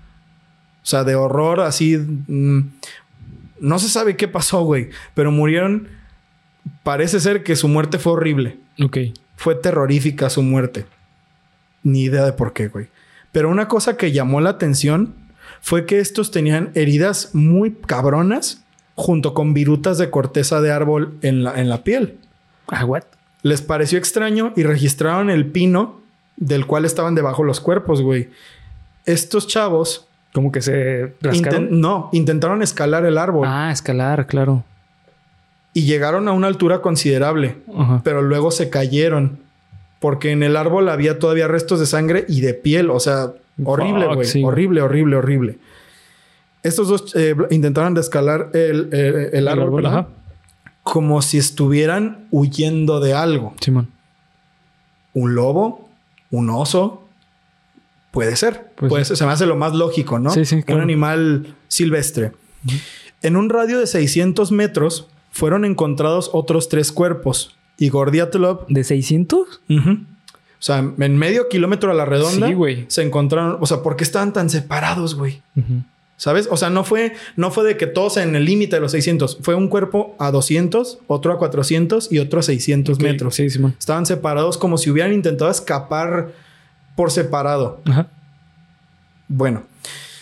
Speaker 1: O sea, de horror, así. mm, no se sabe qué pasó, güey. Pero murieron. Parece ser que su muerte fue horrible.
Speaker 2: Ok.
Speaker 1: Fue terrorífica su muerte. Ni idea de por qué, güey. Pero una cosa que llamó la atención fue que estos tenían heridas muy cabronas junto con virutas de corteza de árbol en la, en la piel.
Speaker 2: Ah, what?
Speaker 1: Les pareció extraño y registraron el pino del cual estaban debajo los cuerpos, güey. Estos chavos
Speaker 2: Como que se rascaron.
Speaker 1: inten- no, intentaron escalar el árbol
Speaker 2: Ah, escalar, claro.
Speaker 1: y llegaron a una altura considerable,
Speaker 2: Ajá.
Speaker 1: pero luego se cayeron porque en el árbol había todavía restos de sangre y de piel, o sea, horrible, güey,
Speaker 2: sí,
Speaker 1: horrible, horrible, horrible. Estos dos eh, intentaron de escalar el, el- el árbol, como si estuvieran huyendo de algo.
Speaker 2: Simón.
Speaker 1: Un lobo, un oso, puede ser.
Speaker 2: Pues
Speaker 1: puede
Speaker 2: sí.
Speaker 1: ser. Se me hace lo más lógico, ¿no?
Speaker 2: Sí, sí, claro.
Speaker 1: Un animal silvestre. En un radio de 600 metros fueron encontrados otros tres cuerpos. Igor Dyatlov,
Speaker 2: ¿De 600?
Speaker 1: ujú, o sea, en medio kilómetro a la redonda,
Speaker 2: Sí, güey.
Speaker 1: se encontraron. O sea, ¿por qué estaban tan separados, güey? ¿Sabes? O sea, no fue, no fue de que todos en el límite de los 600. Fue un cuerpo a 200, otro a 400 y otro a 600
Speaker 2: Ok,
Speaker 1: metros.
Speaker 2: Sí, Simón.
Speaker 1: Estaban separados como si hubieran intentado escapar por separado.
Speaker 2: Ajá.
Speaker 1: Bueno,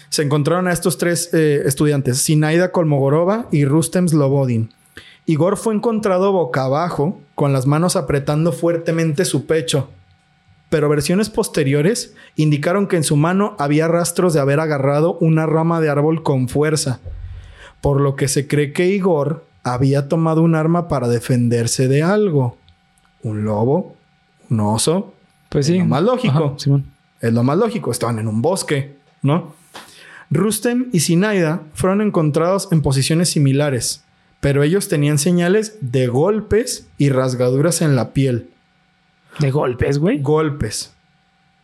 Speaker 1: se encontraron a estos tres eh, estudiantes, Sinaida Kolmogorova y Rustem Slobodin. Igor fue encontrado boca abajo, con las manos apretando fuertemente su pecho. Pero versiones posteriores indicaron que en su mano había rastros de haber agarrado una rama de árbol con fuerza, por lo que se cree que Igor había tomado un arma para defenderse de algo. Un lobo, un oso,
Speaker 2: Pues
Speaker 1: Es lo más lógico.
Speaker 2: Ajá, Simón.
Speaker 1: es lo más lógico, estaban en un bosque, ¿no? Rustem y Sinaida fueron encontrados en posiciones similares, pero ellos tenían señales de golpes y rasgaduras en la piel.
Speaker 2: De golpes, güey.
Speaker 1: Golpes.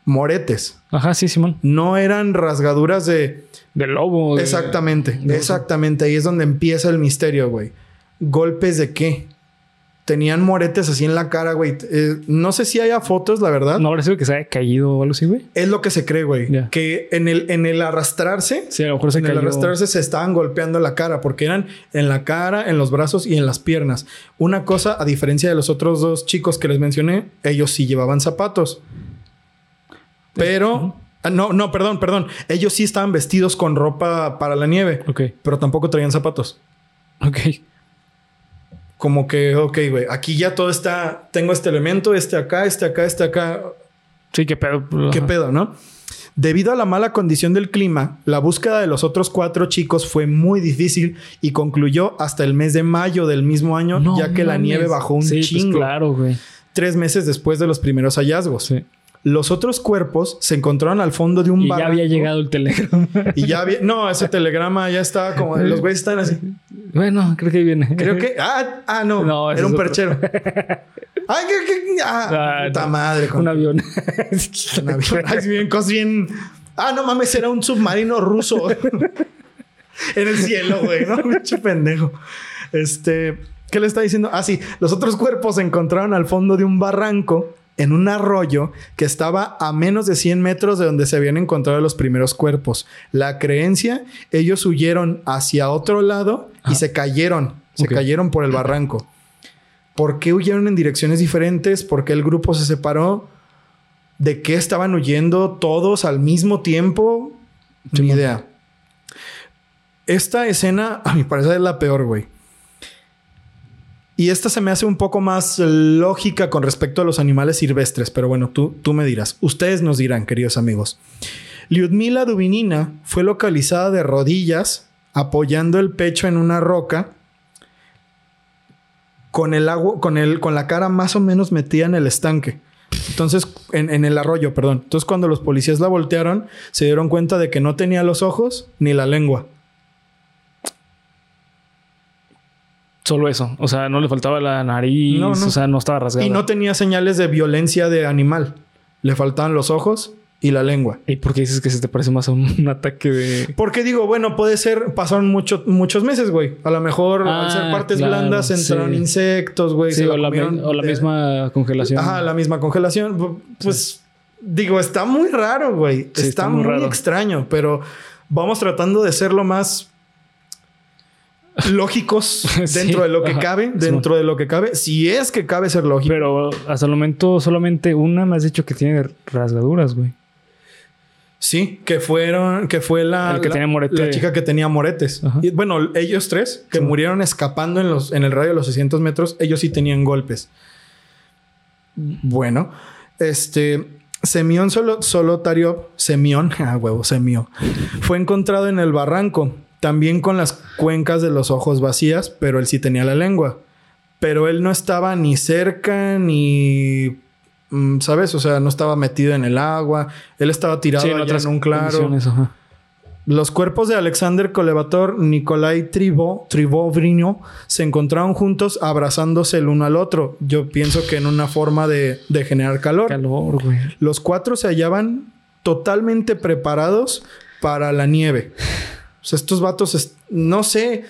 Speaker 1: Moretes.
Speaker 2: Ajá, sí, Simón.
Speaker 1: No eran rasgaduras de...
Speaker 2: De lobo. de-
Speaker 1: Exactamente,
Speaker 2: de-
Speaker 1: exactamente. Ahí es donde empieza el misterio, güey. ¿Golpes de qué? Tenían moretes así en la cara, güey. Eh, no sé si haya fotos, la verdad.
Speaker 2: No sido que se haya caído o algo así, güey.
Speaker 1: Es lo que se cree, güey. Que en el, en el arrastrarse,
Speaker 2: Sí, a lo mejor se
Speaker 1: en el arrastrarse se estaban golpeando la cara porque eran en la cara, en los brazos y en las piernas. Una cosa, a diferencia de los otros dos chicos que les mencioné, ellos sí llevaban zapatos. Pero, ah, no, no, perdón, perdón. Ellos sí estaban vestidos con ropa para la nieve,
Speaker 2: Ok.
Speaker 1: pero tampoco traían zapatos.
Speaker 2: Ok.
Speaker 1: Como que, ok, güey, aquí ya todo está, tengo este elemento, este acá, este acá, este acá.
Speaker 2: Sí, qué pedo.
Speaker 1: ¿Qué
Speaker 2: Ajá.
Speaker 1: pedo, no? Debido a la mala condición del clima, la búsqueda de los otros cuatro chicos fue muy difícil y concluyó hasta el mes de mayo del mismo año,
Speaker 2: No
Speaker 1: ya que la nieve bajó un
Speaker 2: Sí, pues
Speaker 1: chingo.
Speaker 2: claro, güey.
Speaker 1: Tres meses después de los primeros hallazgos.
Speaker 2: Sí.
Speaker 1: Los otros cuerpos se encontraron al fondo de un
Speaker 2: Y ya
Speaker 1: barranco.
Speaker 2: había llegado el telegrama.
Speaker 1: Y ya había... No, ese telegrama ya estaba como... Los güeyes están así.
Speaker 2: bueno, creo que viene.
Speaker 1: Creo que... Ah, ah no.
Speaker 2: No,
Speaker 1: era un perchero. Ay, que... que- ah,
Speaker 2: Ah,
Speaker 1: puta
Speaker 2: no.
Speaker 1: madre. con-
Speaker 2: Un avión.
Speaker 1: Un avión. Ay, bien, cosas bien. Ah, no mames, era un submarino ruso. en el cielo, güey, ¿no? Pinche pendejo. Este. ¿Qué le está diciendo? Ah, sí. Los otros cuerpos se encontraron al fondo de un barranco en un arroyo que estaba a menos de 100 metros de donde se habían encontrado los primeros cuerpos. La creencia, ellos huyeron hacia otro lado y se cayeron, se cayeron por el barranco. ¿Por qué huyeron en direcciones diferentes? ¿Por qué el grupo se separó? ¿De qué estaban huyendo todos al mismo tiempo? Ni idea. Esta escena, a mi parecer, es la peor, güey. Y esta se me hace un poco más lógica con respecto a los animales silvestres, pero bueno, tú, tú me dirás. Ustedes nos dirán, queridos amigos. Lyudmila Dubinina fue localizada de rodillas, apoyando el pecho en una roca, con el agua, con el, con la cara más o menos metida en el estanque. Entonces, en, en el arroyo, perdón. Entonces, cuando los policías la voltearon, se dieron cuenta de que no tenía los ojos ni la lengua.
Speaker 2: Solo eso. O sea, no le faltaba la nariz.
Speaker 1: No, no.
Speaker 2: O sea, no estaba rasgada.
Speaker 1: Y no tenía señales de violencia de animal. Le faltaban los ojos y la lengua.
Speaker 2: ¿Y por qué dices que se te parece más a un, ataque de.
Speaker 1: Porque digo, bueno, puede ser, pasaron mucho- muchos meses, güey. A lo mejor al
Speaker 2: Ah,
Speaker 1: ser partes
Speaker 2: claro,
Speaker 1: blandas entraron
Speaker 2: sí.
Speaker 1: insectos, güey.
Speaker 2: Sí, o la,
Speaker 1: comieron
Speaker 2: mi- o la
Speaker 1: de-
Speaker 2: misma congelación.
Speaker 1: Ajá, la misma congelación. Pues digo, está muy raro, güey. Está,
Speaker 2: está
Speaker 1: muy,
Speaker 2: muy
Speaker 1: extraño, pero vamos tratando de ser lo más lógicos
Speaker 2: Sí,
Speaker 1: dentro de lo que
Speaker 2: ajá,
Speaker 1: cabe, dentro de lo que cabe, si es que cabe ser lógico.
Speaker 2: Pero hasta el momento solamente una me has dicho que tiene rasgaduras, güey.
Speaker 1: Sí, que fueron, que fue la,
Speaker 2: que
Speaker 1: la- la chica que tenía moretes. Y, bueno, ellos tres que
Speaker 2: Sí.
Speaker 1: murieron escapando en, los, en el radio de los 600 metros, ellos sí tenían golpes. Bueno, este Semión Solo, Solotariov, Semión, ah, huevo, Semio, fue encontrado en el barranco, también con las cuencas de los ojos vacías, pero él sí tenía la lengua. Pero él no estaba ni cerca ni. mm, ¿Sabes? O sea, no estaba metido en el agua. Él estaba tirado
Speaker 2: Sí, en
Speaker 1: allá en un claro.
Speaker 2: ajá.
Speaker 1: Los cuerpos de Alexander Kolevator, Nikolai Tribo, Tribovrino se encontraron juntos abrazándose el uno al otro. Yo pienso que en una forma de, de generar calor.
Speaker 2: Calor, güey.
Speaker 1: Los cuatro se hallaban totalmente preparados para la nieve. O sea, estos vatos, no sé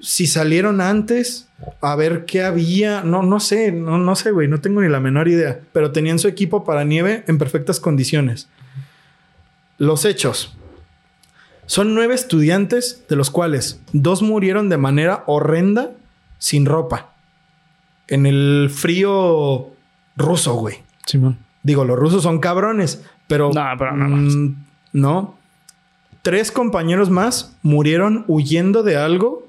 Speaker 1: si salieron antes a ver qué había. No, no sé, no, no sé, güey, no tengo ni la menor idea. Pero tenían su equipo para nieve en perfectas condiciones. Los hechos. Son nueve estudiantes, de los cuales dos murieron de manera horrenda, sin ropa. En el frío ruso, güey.
Speaker 2: Simón.
Speaker 1: Digo, los rusos son cabrones, pero.
Speaker 2: No, pero no
Speaker 1: mm, no. Tres compañeros más murieron huyendo de algo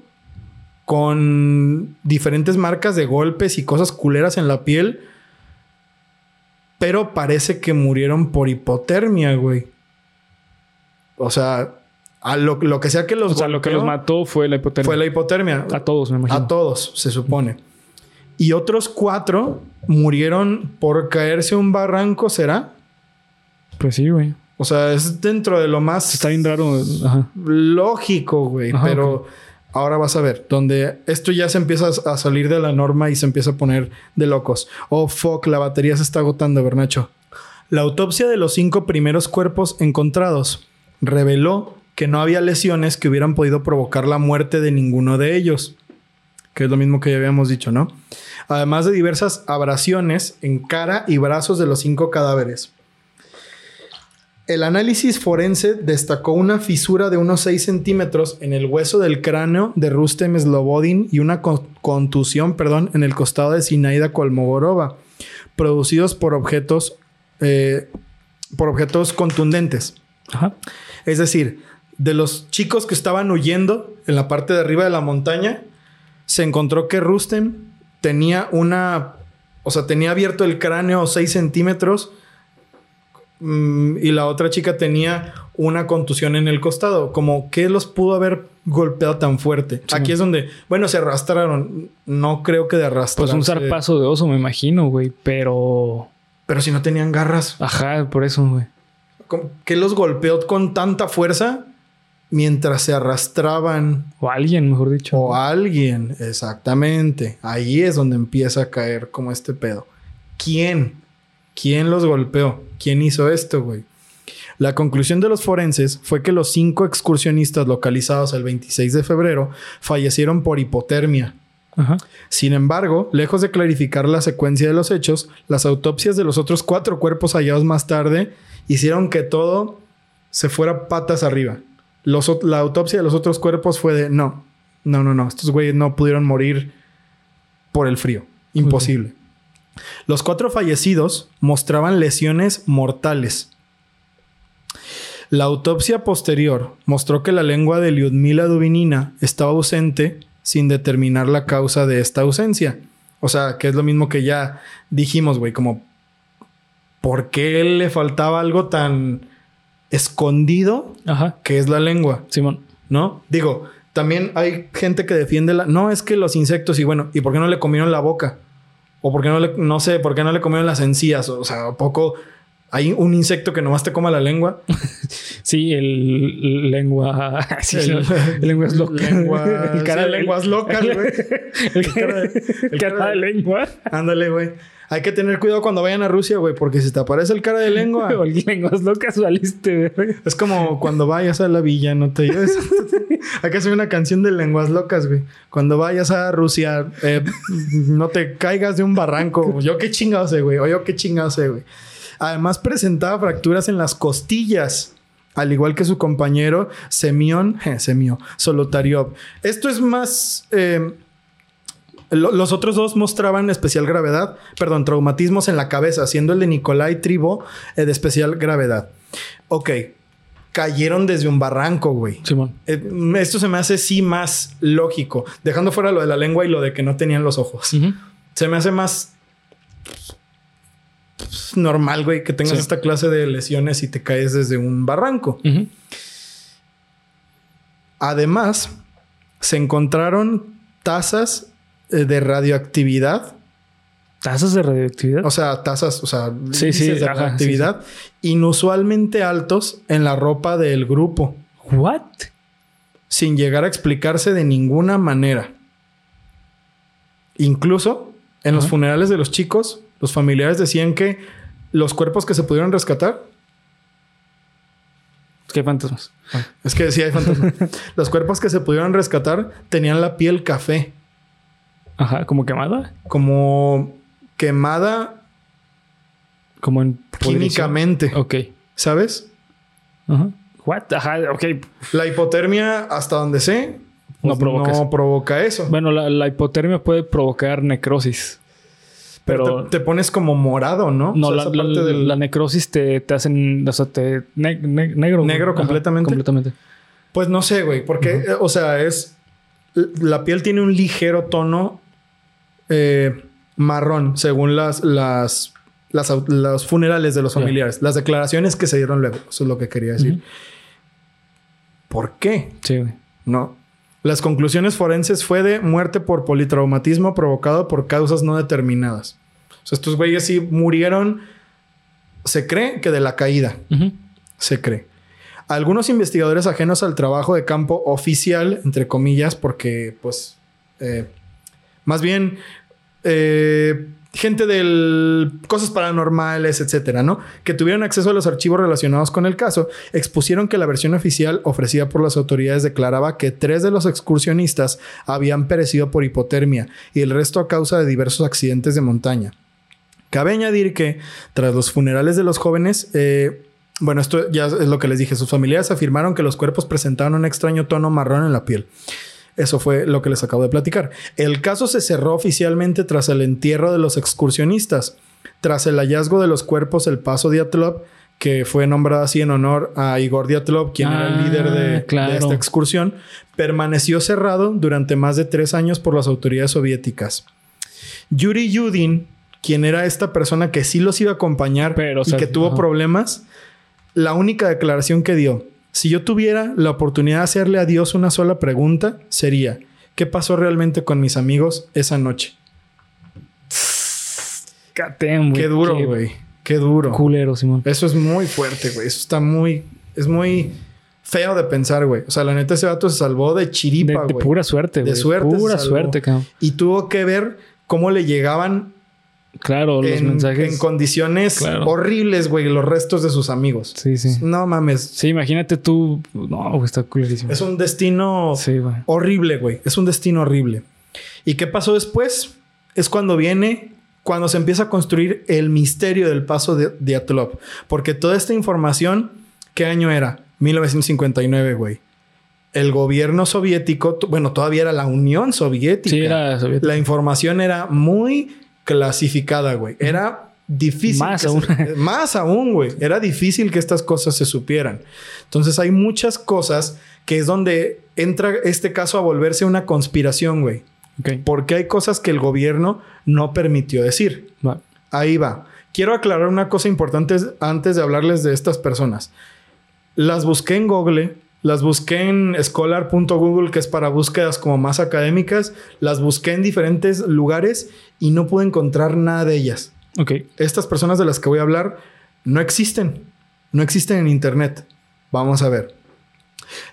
Speaker 1: con diferentes marcas de golpes y cosas culeras en la piel. Pero parece que murieron por hipotermia, güey. O sea, a lo, lo que sea que los
Speaker 2: O sea, lo que los mató fue la hipotermia.
Speaker 1: fue la hipotermia.
Speaker 2: A todos, me imagino.
Speaker 1: A todos, se supone. Y otros cuatro murieron por caerse un barranco, ¿será?
Speaker 2: Pues sí, güey.
Speaker 1: O sea, es dentro de lo más
Speaker 2: Está bien raro. Ajá.
Speaker 1: lógico, güey.
Speaker 2: Ajá,
Speaker 1: Pero ahora vas a ver, donde esto ya se empieza a salir de la norma y se empieza a poner de locos. Oh, fuck, la batería se está agotando, Bernacho. La autopsia de los cinco primeros cuerpos encontrados reveló que no había lesiones que hubieran podido provocar la muerte de ninguno de ellos. Que es lo mismo que ya habíamos dicho, ¿no? Además de diversas abrasiones en cara y brazos de los cinco cadáveres. El análisis forense destacó una fisura de unos 6 centímetros en el hueso del cráneo de Rustem Slobodin y una con- contusión, perdón, en el costado de Sinaida Kolmogorova, producidos por objetos, eh, por objetos contundentes.
Speaker 2: Ajá.
Speaker 1: Es decir, de los chicos que estaban huyendo en la parte de arriba de la montaña, se encontró que Rustem tenía una, o sea, tenía abierto el cráneo 6 centímetros y la otra chica tenía una contusión en el costado. Como que los pudo haber golpeado tan fuerte.
Speaker 2: Sí.
Speaker 1: Aquí es donde, bueno, se arrastraron. No creo que de arrastrar.
Speaker 2: Pues un zarpazo de oso, me imagino, güey. Pero.
Speaker 1: Pero si no tenían garras.
Speaker 2: Ajá, por eso, güey.
Speaker 1: ¿Cómo- ¿Qué los golpeó con tanta fuerza mientras se arrastraban?
Speaker 2: O alguien, mejor dicho.
Speaker 1: O alguien, exactamente. Ahí es donde empieza a caer como este pedo. ¿Quién? ¿Quién los golpeó? ¿Quién hizo esto, güey? La conclusión de los forenses fue que los cinco excursionistas localizados el 26 de febrero fallecieron por hipotermia.
Speaker 2: Ajá.
Speaker 1: Sin embargo, lejos de clarificar la secuencia de los hechos, las autopsias de los otros cuatro cuerpos hallados más tarde hicieron que todo se fuera patas arriba. Los la autopsia de los otros cuerpos fue de no, no, no, no, estos güeyes no pudieron morir por el frío. Imposible. Los cuatro fallecidos mostraban lesiones mortales. La autopsia posterior mostró que la lengua de Lyudmila Dubinina estaba ausente sin determinar la causa de esta ausencia. O sea, que es lo mismo que ya dijimos, güey, como ¿por qué le faltaba algo tan escondido
Speaker 2: Ajá.
Speaker 1: que es la lengua?
Speaker 2: Simón.
Speaker 1: ¿No? Digo, también hay gente que defiende la. No, es que los insectos, y bueno, ¿y por qué no le comieron la boca? O por qué no le, no sé, por qué no le comieron las encías? O sea, ¿a poco hay un insecto que nomás te coma la lengua?
Speaker 2: Sí, el lengua. sí,
Speaker 1: El-
Speaker 2: el, lengua es loca.
Speaker 1: Lengua-
Speaker 2: el cara
Speaker 1: sí,
Speaker 2: de
Speaker 1: lenguas locas, güey.
Speaker 2: El cara de,
Speaker 1: el
Speaker 2: el cara
Speaker 1: cara
Speaker 2: de
Speaker 1: de-
Speaker 2: lengua.
Speaker 1: Ándale, güey. Hay que tener cuidado cuando vayan a Rusia, güey, porque si te aparece el cara de lengua,
Speaker 2: O el lenguas locas valiste, güey.
Speaker 1: es como cuando vayas a la villa, no te lleves. Hay que hacer una canción de lenguas locas, güey. Cuando vayas a Rusia, eh, no te caigas de un barranco. Yo qué chingado sé, güey. O yo qué chingado sé, güey. Además, presentaba fracturas en las costillas. Al igual que su compañero Semión, eh, Solotariov. Esto es más. eh, lo- los otros dos mostraban especial gravedad, perdón, traumatismos en la cabeza, siendo el de Nikolai Tribo eh, de especial gravedad. Ok, cayeron desde un barranco, güey.
Speaker 2: Simón.
Speaker 1: Eh, esto se me hace sí más lógico, dejando fuera lo de la lengua y lo de que no tenían los ojos. Se me hace más pues, normal, güey, que tengas
Speaker 2: Sí.
Speaker 1: esta clase de lesiones y te caes desde un barranco. Además, se encontraron tazas eh, de radioactividad
Speaker 2: ¿Tasas de radioactividad?
Speaker 1: O sea, tasas, o sea,
Speaker 2: Sí, sí,
Speaker 1: de
Speaker 2: ajá,
Speaker 1: radioactividad inusualmente altos en la ropa del grupo,
Speaker 2: ¿What?
Speaker 1: sin llegar a explicarse de ninguna manera. Incluso en los funerales de los chicos, los familiares decían que los cuerpos que se pudieron rescatar,
Speaker 2: ¿Qué fantasmas?
Speaker 1: es que sí hay fantasmas, los cuerpos que se pudieron rescatar tenían la piel café,
Speaker 2: Ajá, como quemada.
Speaker 1: como quemada
Speaker 2: Como en
Speaker 1: químicamente,
Speaker 2: Ok.
Speaker 1: ¿sabes?
Speaker 2: Ajá. ¿What? Ajá, ok.
Speaker 1: La hipotermia, hasta donde sé,
Speaker 2: No
Speaker 1: pues,
Speaker 2: provoca eso.
Speaker 1: no provoca eso.
Speaker 2: Bueno, la, la hipotermia puede provocar necrosis.
Speaker 1: Pero
Speaker 2: Pero,
Speaker 1: te, te pones como morado, ¿no?
Speaker 2: no,
Speaker 1: O sea,
Speaker 2: la,
Speaker 1: esa
Speaker 2: la-
Speaker 1: parte del-
Speaker 2: la necrosis te, te hacen, o sea, te ne- ne- negro.
Speaker 1: ¿Negro
Speaker 2: Ajá,
Speaker 1: completamente?
Speaker 2: completamente.
Speaker 1: Pues no sé, güey, porque, eh, o sea, es. La piel tiene un ligero tono eh, marrón, según las, las, las los funerales de los familiares, las declaraciones que se dieron luego. Eso es lo que quería decir. ¿Por qué?
Speaker 2: Sí, güey.
Speaker 1: No. Las conclusiones forenses fue de muerte por politraumatismo provocado por causas no determinadas. Sea, estos güeyes sí murieron. Se cree que de la caída. Se cree. Algunos investigadores ajenos al trabajo de campo oficial, entre comillas, porque, pues, eh, más bien, eh, gente del cosas paranormales, etcétera, ¿no? Que tuvieron acceso a los archivos relacionados con el caso, expusieron que la versión oficial ofrecida por las autoridades declaraba que tres de los excursionistas habían perecido por hipotermia y el resto a causa de diversos accidentes de montaña. Cabe añadir que, tras los funerales de los jóvenes, eh, bueno, esto ya es lo que les dije, sus familiares afirmaron que los cuerpos presentaban un extraño tono marrón en la piel. Eso fue lo que les acabo de platicar. El caso se cerró oficialmente tras el entierro de los excursionistas. Tras el hallazgo de los cuerpos, el paso Diatlov, que fue nombrado así en honor a Igor Diatlov, quien era
Speaker 2: Ah,
Speaker 1: el líder de, de esta excursión, permaneció cerrado durante más de tres años por las autoridades soviéticas. Yuri Yudin, quien era esta persona que sí los iba a acompañar
Speaker 2: Pero, o
Speaker 1: y que tuvo
Speaker 2: ajá.
Speaker 1: problemas, la única declaración que dio, si yo tuviera la oportunidad de hacerle a Dios una sola pregunta, sería, ¿qué pasó realmente con mis amigos esa noche?
Speaker 2: Güey.
Speaker 1: Qué duro, güey. Qué duro.
Speaker 2: Culero, Simón.
Speaker 1: Eso es muy fuerte, güey. Eso está muy... Es muy feo de pensar, güey. O sea, la neta ese vato se salvó de
Speaker 2: De,
Speaker 1: chiripa,
Speaker 2: de
Speaker 1: güey.
Speaker 2: pura suerte,
Speaker 1: De
Speaker 2: güey.
Speaker 1: suerte se
Speaker 2: Pura
Speaker 1: salvó.
Speaker 2: suerte, cabrón.
Speaker 1: Y tuvo que ver cómo le llegaban
Speaker 2: Claro, los
Speaker 1: en,
Speaker 2: mensajes.
Speaker 1: en condiciones
Speaker 2: Claro.
Speaker 1: horribles, güey, los restos de sus amigos.
Speaker 2: Sí, sí.
Speaker 1: No mames.
Speaker 2: Sí, imagínate tú. No, güey, está culerísimo.
Speaker 1: Es un destino
Speaker 2: Sí, güey.
Speaker 1: horrible, güey. Es un destino horrible. ¿Y qué pasó después? Es cuando viene, cuando se empieza a construir el misterio del paso de Diatlov. Porque toda esta información, ¿qué año era? 1959, güey. El gobierno soviético, bueno, todavía era la Unión Soviética.
Speaker 2: Sí, era soviética.
Speaker 1: La información era muy clasificada, güey. Era difícil.
Speaker 2: Más aún.
Speaker 1: se- más aún, güey. Era difícil que estas cosas se supieran. Entonces hay muchas cosas que es donde entra este caso a volverse una conspiración, güey. Porque hay cosas que el gobierno no permitió decir. Ahí va. Quiero aclarar una cosa importante antes de hablarles de estas personas. Las busqué en Google, las busqué en scholar.google, que es para búsquedas como más académicas, las busqué en diferentes lugares y no pude encontrar nada de ellas.
Speaker 2: Ok.
Speaker 1: Estas personas de las que voy a hablar no existen. No existen en Internet. Vamos a ver.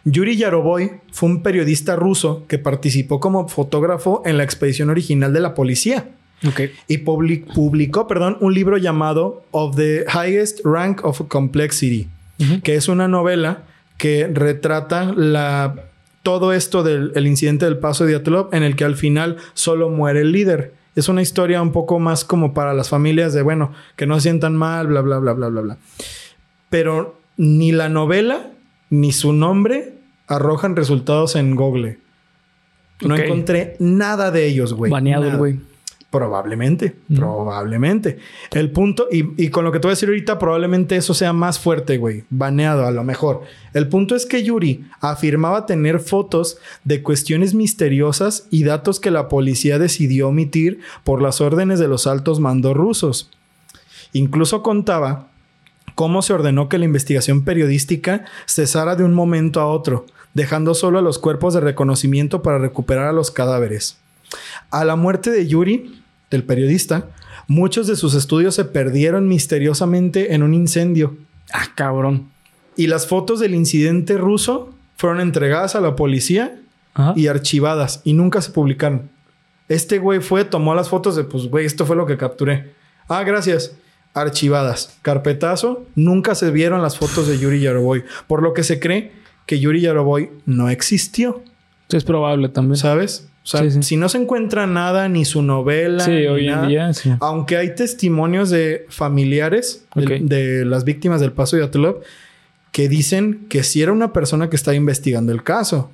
Speaker 1: Yuri Yaroboy fue un periodista ruso que participó como fotógrafo en la expedición original de la policía
Speaker 2: Ok.
Speaker 1: y publi- publicó, perdón, un libro llamado Of the Highest Rank of Complexity, que es una novela que retrata la, todo esto del el incidente del paso de Diatlov, en el que al final solo muere el líder. Es una historia un poco más como para las familias de, bueno, que no se sientan mal, bla, bla, bla, bla, bla, bla. Pero ni la novela ni su nombre arrojan resultados en Google. No encontré nada de ellos, güey.
Speaker 2: Baneado el
Speaker 1: Nada.
Speaker 2: güey.
Speaker 1: Probablemente,
Speaker 2: Mm.
Speaker 1: probablemente. El punto, y, y con lo que te voy a decir ahorita, probablemente eso sea más fuerte, güey. Baneado a lo mejor. El punto es que Yuri afirmaba tener fotos de cuestiones misteriosas y datos que la policía decidió omitir por las órdenes de los altos mandos rusos. Incluso contaba cómo se ordenó que la investigación periodística cesara de un momento a otro, dejando solo a los cuerpos de reconocimiento para recuperar a los cadáveres. A la muerte de Yuri, del periodista, muchos de sus estudios se perdieron misteriosamente en un incendio
Speaker 2: Ah, cabrón.
Speaker 1: y las fotos del incidente ruso fueron entregadas a la policía
Speaker 2: Ajá.
Speaker 1: y archivadas y nunca se publicaron. Este güey fue, tomó las fotos de, pues, güey, esto fue lo que capturé. Ah, gracias. Archivadas. Carpetazo. Nunca se vieron las fotos de Yuri Yaroboy. Por lo que se cree que Yuri Yaroboy no existió.
Speaker 2: Es probable también.
Speaker 1: ¿Sabes? O sea,
Speaker 2: Sí, sí.
Speaker 1: si no se encuentra nada, ni su novela.
Speaker 2: sí,
Speaker 1: ni
Speaker 2: hoy
Speaker 1: nada,
Speaker 2: en día sí.
Speaker 1: Aunque hay testimonios de familiares de, las víctimas del paso de Atlov que dicen que sí era una persona que estaba investigando el caso.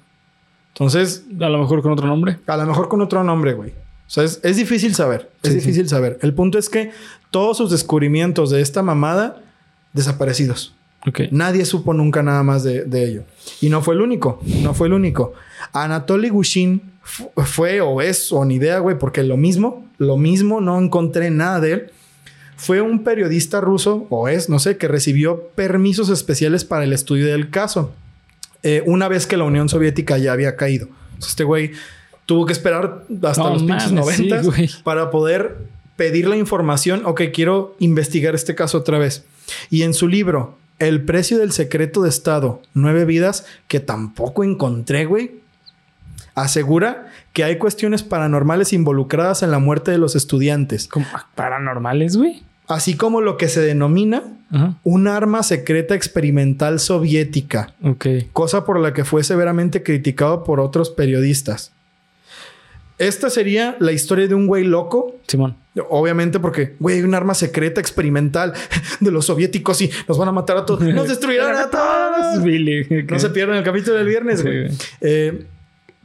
Speaker 1: Entonces,
Speaker 2: A lo mejor con otro nombre.
Speaker 1: a lo mejor con otro nombre, güey. O sea, es, es difícil saber. Es difícil saber. El punto es que todos sus descubrimientos de esta mamada, desaparecidos.
Speaker 2: Ok.
Speaker 1: Nadie supo nunca nada más de, de ello. Y no fue el único. No fue el único. Anatoly Gushin fu- fue o es o ni idea, güey, porque lo mismo, lo mismo, no encontré nada de él. Fue un periodista ruso, o es, no sé, que recibió permisos especiales para el estudio del caso. eh, una vez que la Unión Soviética ya había caído. O este güey tuvo que esperar hasta los pinches
Speaker 2: mames, sí,
Speaker 1: noventas
Speaker 2: güey.
Speaker 1: para poder pedir la información. Ok, quiero investigar este caso otra vez. Y en su libro, El precio del secreto de Estado, nueve vidas, que tampoco encontré, güey, asegura que hay cuestiones paranormales involucradas en la muerte de los estudiantes,
Speaker 2: Como paranormales, güey.
Speaker 1: así como lo que se denomina un arma secreta experimental soviética,
Speaker 2: Ok.
Speaker 1: cosa por la que fue severamente criticado por otros periodistas. Esta sería la historia de un güey loco
Speaker 2: Simón.
Speaker 1: Obviamente porque, güey, hay un arma secreta experimental de los soviéticos y nos van a matar a todos. Nos destruirán a todos.
Speaker 2: Billy.
Speaker 1: No se pierdan el capítulo del viernes, güey. Eh,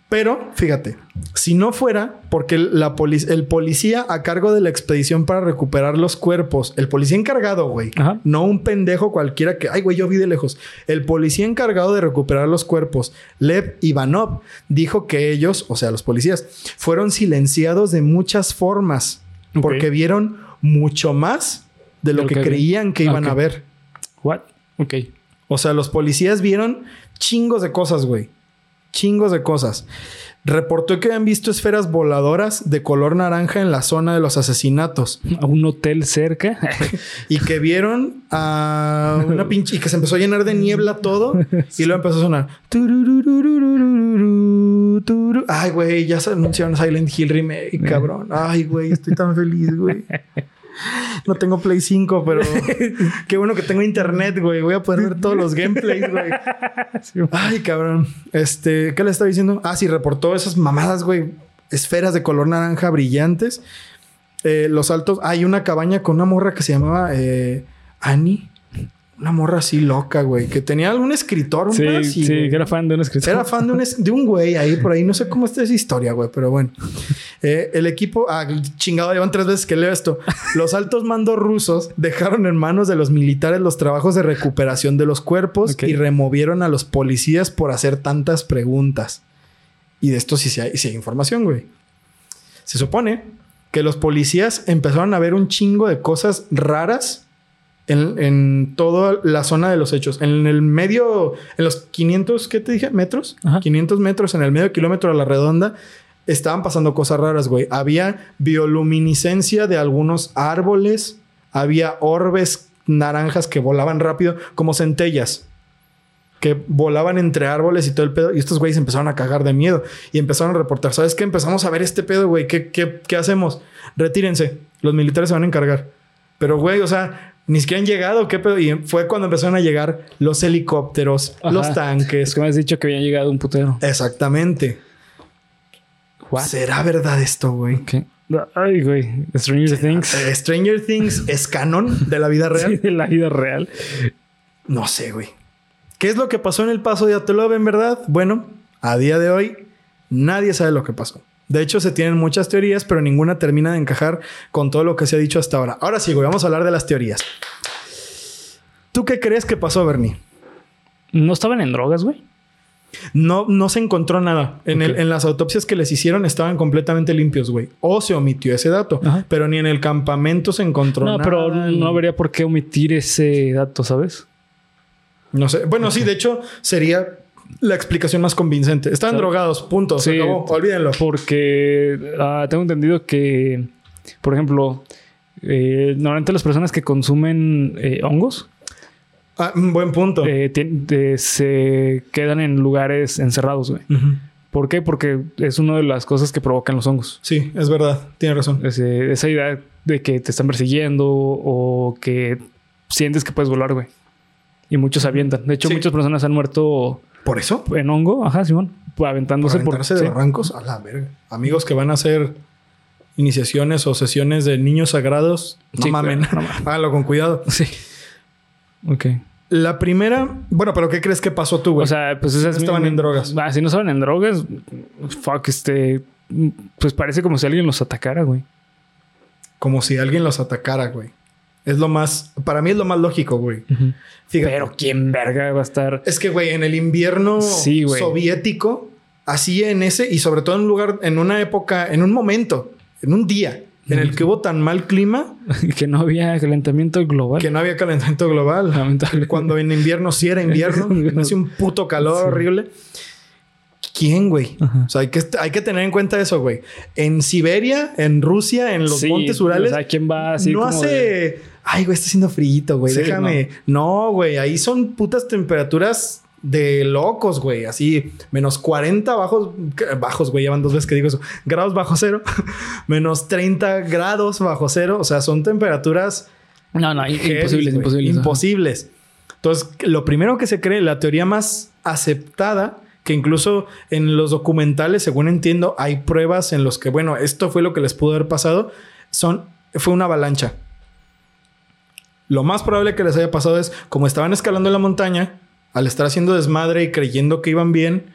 Speaker 1: pero, fíjate, si no fuera porque la polic- el policía a cargo de la expedición para recuperar los cuerpos, el policía encargado, güey,
Speaker 2: Ajá.
Speaker 1: no un pendejo cualquiera que, ay, güey, yo vi de lejos. El policía encargado de recuperar los cuerpos, Lev Ivanov, dijo que ellos, o sea, los policías, fueron silenciados de muchas formas porque vieron mucho más de lo
Speaker 2: De lo
Speaker 1: que, creían que iban a ver.
Speaker 2: What? Ok.
Speaker 1: O sea, los policías vieron chingos de cosas, güey. Chingos de cosas. Reportó que habían visto esferas voladoras de color naranja en la zona de los asesinatos
Speaker 2: A un hotel cerca.
Speaker 1: y que vieron a una pinche y que se empezó a llenar de niebla todo y luego empezó a sonar. Ay, güey, ya se anunciaron Silent Hill remake, cabrón. Ay, güey, estoy tan feliz, güey. No tengo Play 5, pero qué bueno que tengo internet, güey. Voy a poder ver todos los gameplays, güey. Ay, cabrón. Este, ¿qué le estaba diciendo? Ah, sí, reportó esas mamadas, güey. esferas de color naranja brillantes. Eh, los altos, hay una cabaña con una morra que se llamaba eh, Annie. Una morra así loca, güey, que tenía algún escritor, un
Speaker 2: Sí,
Speaker 1: así,
Speaker 2: sí,
Speaker 1: güey.
Speaker 2: que era fan de un escritor.
Speaker 1: Era fan de un, de un güey ahí por ahí. No sé cómo está esa historia, güey, pero bueno. Eh, el equipo, ah, chingado, llevan tres veces que leo esto. Los altos mandos rusos dejaron en manos de los militares los trabajos de recuperación de los cuerpos y removieron a los policías por hacer tantas preguntas. Y de esto sí, sí hay, sí hay información, güey. Se supone que los policías empezaron a ver un chingo de cosas raras en, en toda la zona de los hechos. En el medio, en los 500, ¿qué te dije? ¿Metros?
Speaker 2: Ajá.
Speaker 1: 500 metros, en el medio kilómetro a la redonda, estaban pasando cosas raras, güey. Había bioluminiscencia de algunos árboles, había orbes naranjas que volaban rápido, como centellas. Que volaban entre árboles y todo el pedo. Y estos güeyes empezaron a cagar de miedo. Y empezaron a reportar. ¿Sabes qué? Empezamos a ver este pedo, güey. ¿Qué, qué, qué hacemos? Retírense. Los militares se van a encargar. Pero, güey, o sea, ni siquiera han llegado. ¿Qué pedo? Y fue cuando empezaron a llegar los helicópteros,
Speaker 2: Ajá.
Speaker 1: los tanques.
Speaker 2: Es que me has dicho que habían llegado un putero.
Speaker 1: Exactamente.
Speaker 2: What?
Speaker 1: ¿Será verdad esto, güey?
Speaker 2: ¿Qué? Ay, güey. Stranger Things.
Speaker 1: Eh, Stranger Things es canon de la vida real.
Speaker 2: Sí, de la vida real.
Speaker 1: No sé, güey. ¿Qué es lo que pasó en el paso de Atolov en verdad? Bueno, a día de hoy nadie sabe lo que pasó. De hecho, se tienen muchas teorías, pero ninguna termina de encajar con todo lo que se ha dicho hasta ahora. Ahora sí, güey, vamos a hablar de las teorías. ¿Tú qué crees que pasó, Bernie?
Speaker 2: ¿No estaban en drogas, güey?
Speaker 1: No, no se encontró nada. En, el-
Speaker 2: Ok.
Speaker 1: en las autopsias que les hicieron estaban completamente limpios, güey. O se omitió ese dato.
Speaker 2: Ajá.
Speaker 1: Pero ni en el campamento se encontró
Speaker 2: No,
Speaker 1: nada.
Speaker 2: pero
Speaker 1: ni-
Speaker 2: no habría por qué omitir ese dato, ¿sabes?
Speaker 1: No sé. Bueno, sí, de hecho, sería la explicación más convincente.
Speaker 2: ¿Sabes?
Speaker 1: drogados, punto. Se
Speaker 2: Sí.
Speaker 1: acabó. Olvídenlo.
Speaker 2: Porque ah, tengo entendido que, por ejemplo, eh, normalmente las personas que consumen eh, hongos
Speaker 1: Ah, un buen punto.
Speaker 2: eh, eh, se quedan en lugares encerrados, güey. ¿Por qué? Porque es una de las cosas que provocan los hongos.
Speaker 1: Sí, es verdad. Tiene razón.
Speaker 2: Esa idea de que te están persiguiendo o que sientes que puedes volar, güey. Y muchos se avientan. De hecho,
Speaker 1: Sí.
Speaker 2: muchas personas han muerto
Speaker 1: ¿Por eso? ¿Por
Speaker 2: en hongo, ajá, Simón, pues, aventándose por.
Speaker 1: aventarse de
Speaker 2: sí.
Speaker 1: barrancos? A la verga. Amigos que van a hacer iniciaciones o sesiones de niños sagrados, no
Speaker 2: Sí,
Speaker 1: mamen.
Speaker 2: no mamen.
Speaker 1: Háganlo con cuidado.
Speaker 2: Sí. Ok.
Speaker 1: La primera... Bueno, pero ¿qué crees que pasó tú, güey?
Speaker 2: O sea, pues esas
Speaker 1: No estaban en drogas.
Speaker 2: Ah, si no estaban en drogas, fuck, este. Pues parece como si alguien los atacara, güey.
Speaker 1: Como si alguien los atacara, güey. Es lo más... Para mí es lo más lógico, güey.
Speaker 2: Pero quién verga va a estar.
Speaker 1: Es que, güey, en el invierno
Speaker 2: Sí, güey.
Speaker 1: soviético, así en ese, y sobre todo en un lugar, en una época, en un momento, en un día, en el que hubo tan mal clima
Speaker 2: que no había calentamiento global.
Speaker 1: que no había calentamiento global.
Speaker 2: Lamentable.
Speaker 1: Cuando en invierno sí era invierno, no hacía un puto calor
Speaker 2: Sí.
Speaker 1: horrible. ¿Quién, güey?
Speaker 2: Ajá.
Speaker 1: O sea, hay que, hay que tener en cuenta eso, güey. En Siberia, en Rusia, en los
Speaker 2: Sí,
Speaker 1: montes Urales,
Speaker 2: O sea, ¿quién va así
Speaker 1: no
Speaker 2: como
Speaker 1: hace.
Speaker 2: de-
Speaker 1: Ay, güey, está haciendo frío, güey.
Speaker 2: Sí,
Speaker 1: Déjame. No, güey. Ahí son putas temperaturas de locos, güey. Así, menos 40 bajos. Bajos, güey. Llevan dos veces que digo eso. Grados bajo cero. menos 30 grados bajo cero. O sea, son temperaturas
Speaker 2: No, no,
Speaker 1: heavy,
Speaker 2: imposibles, imposibles.
Speaker 1: Imposibles. Entonces, lo primero que se cree, la teoría más aceptada, que incluso en los documentales, según entiendo, hay pruebas en los que, bueno, esto fue lo que les pudo haber pasado, son, fue una avalancha. Lo más probable que les haya pasado es, como estaban escalando la montaña, al estar haciendo desmadre y creyendo que iban bien,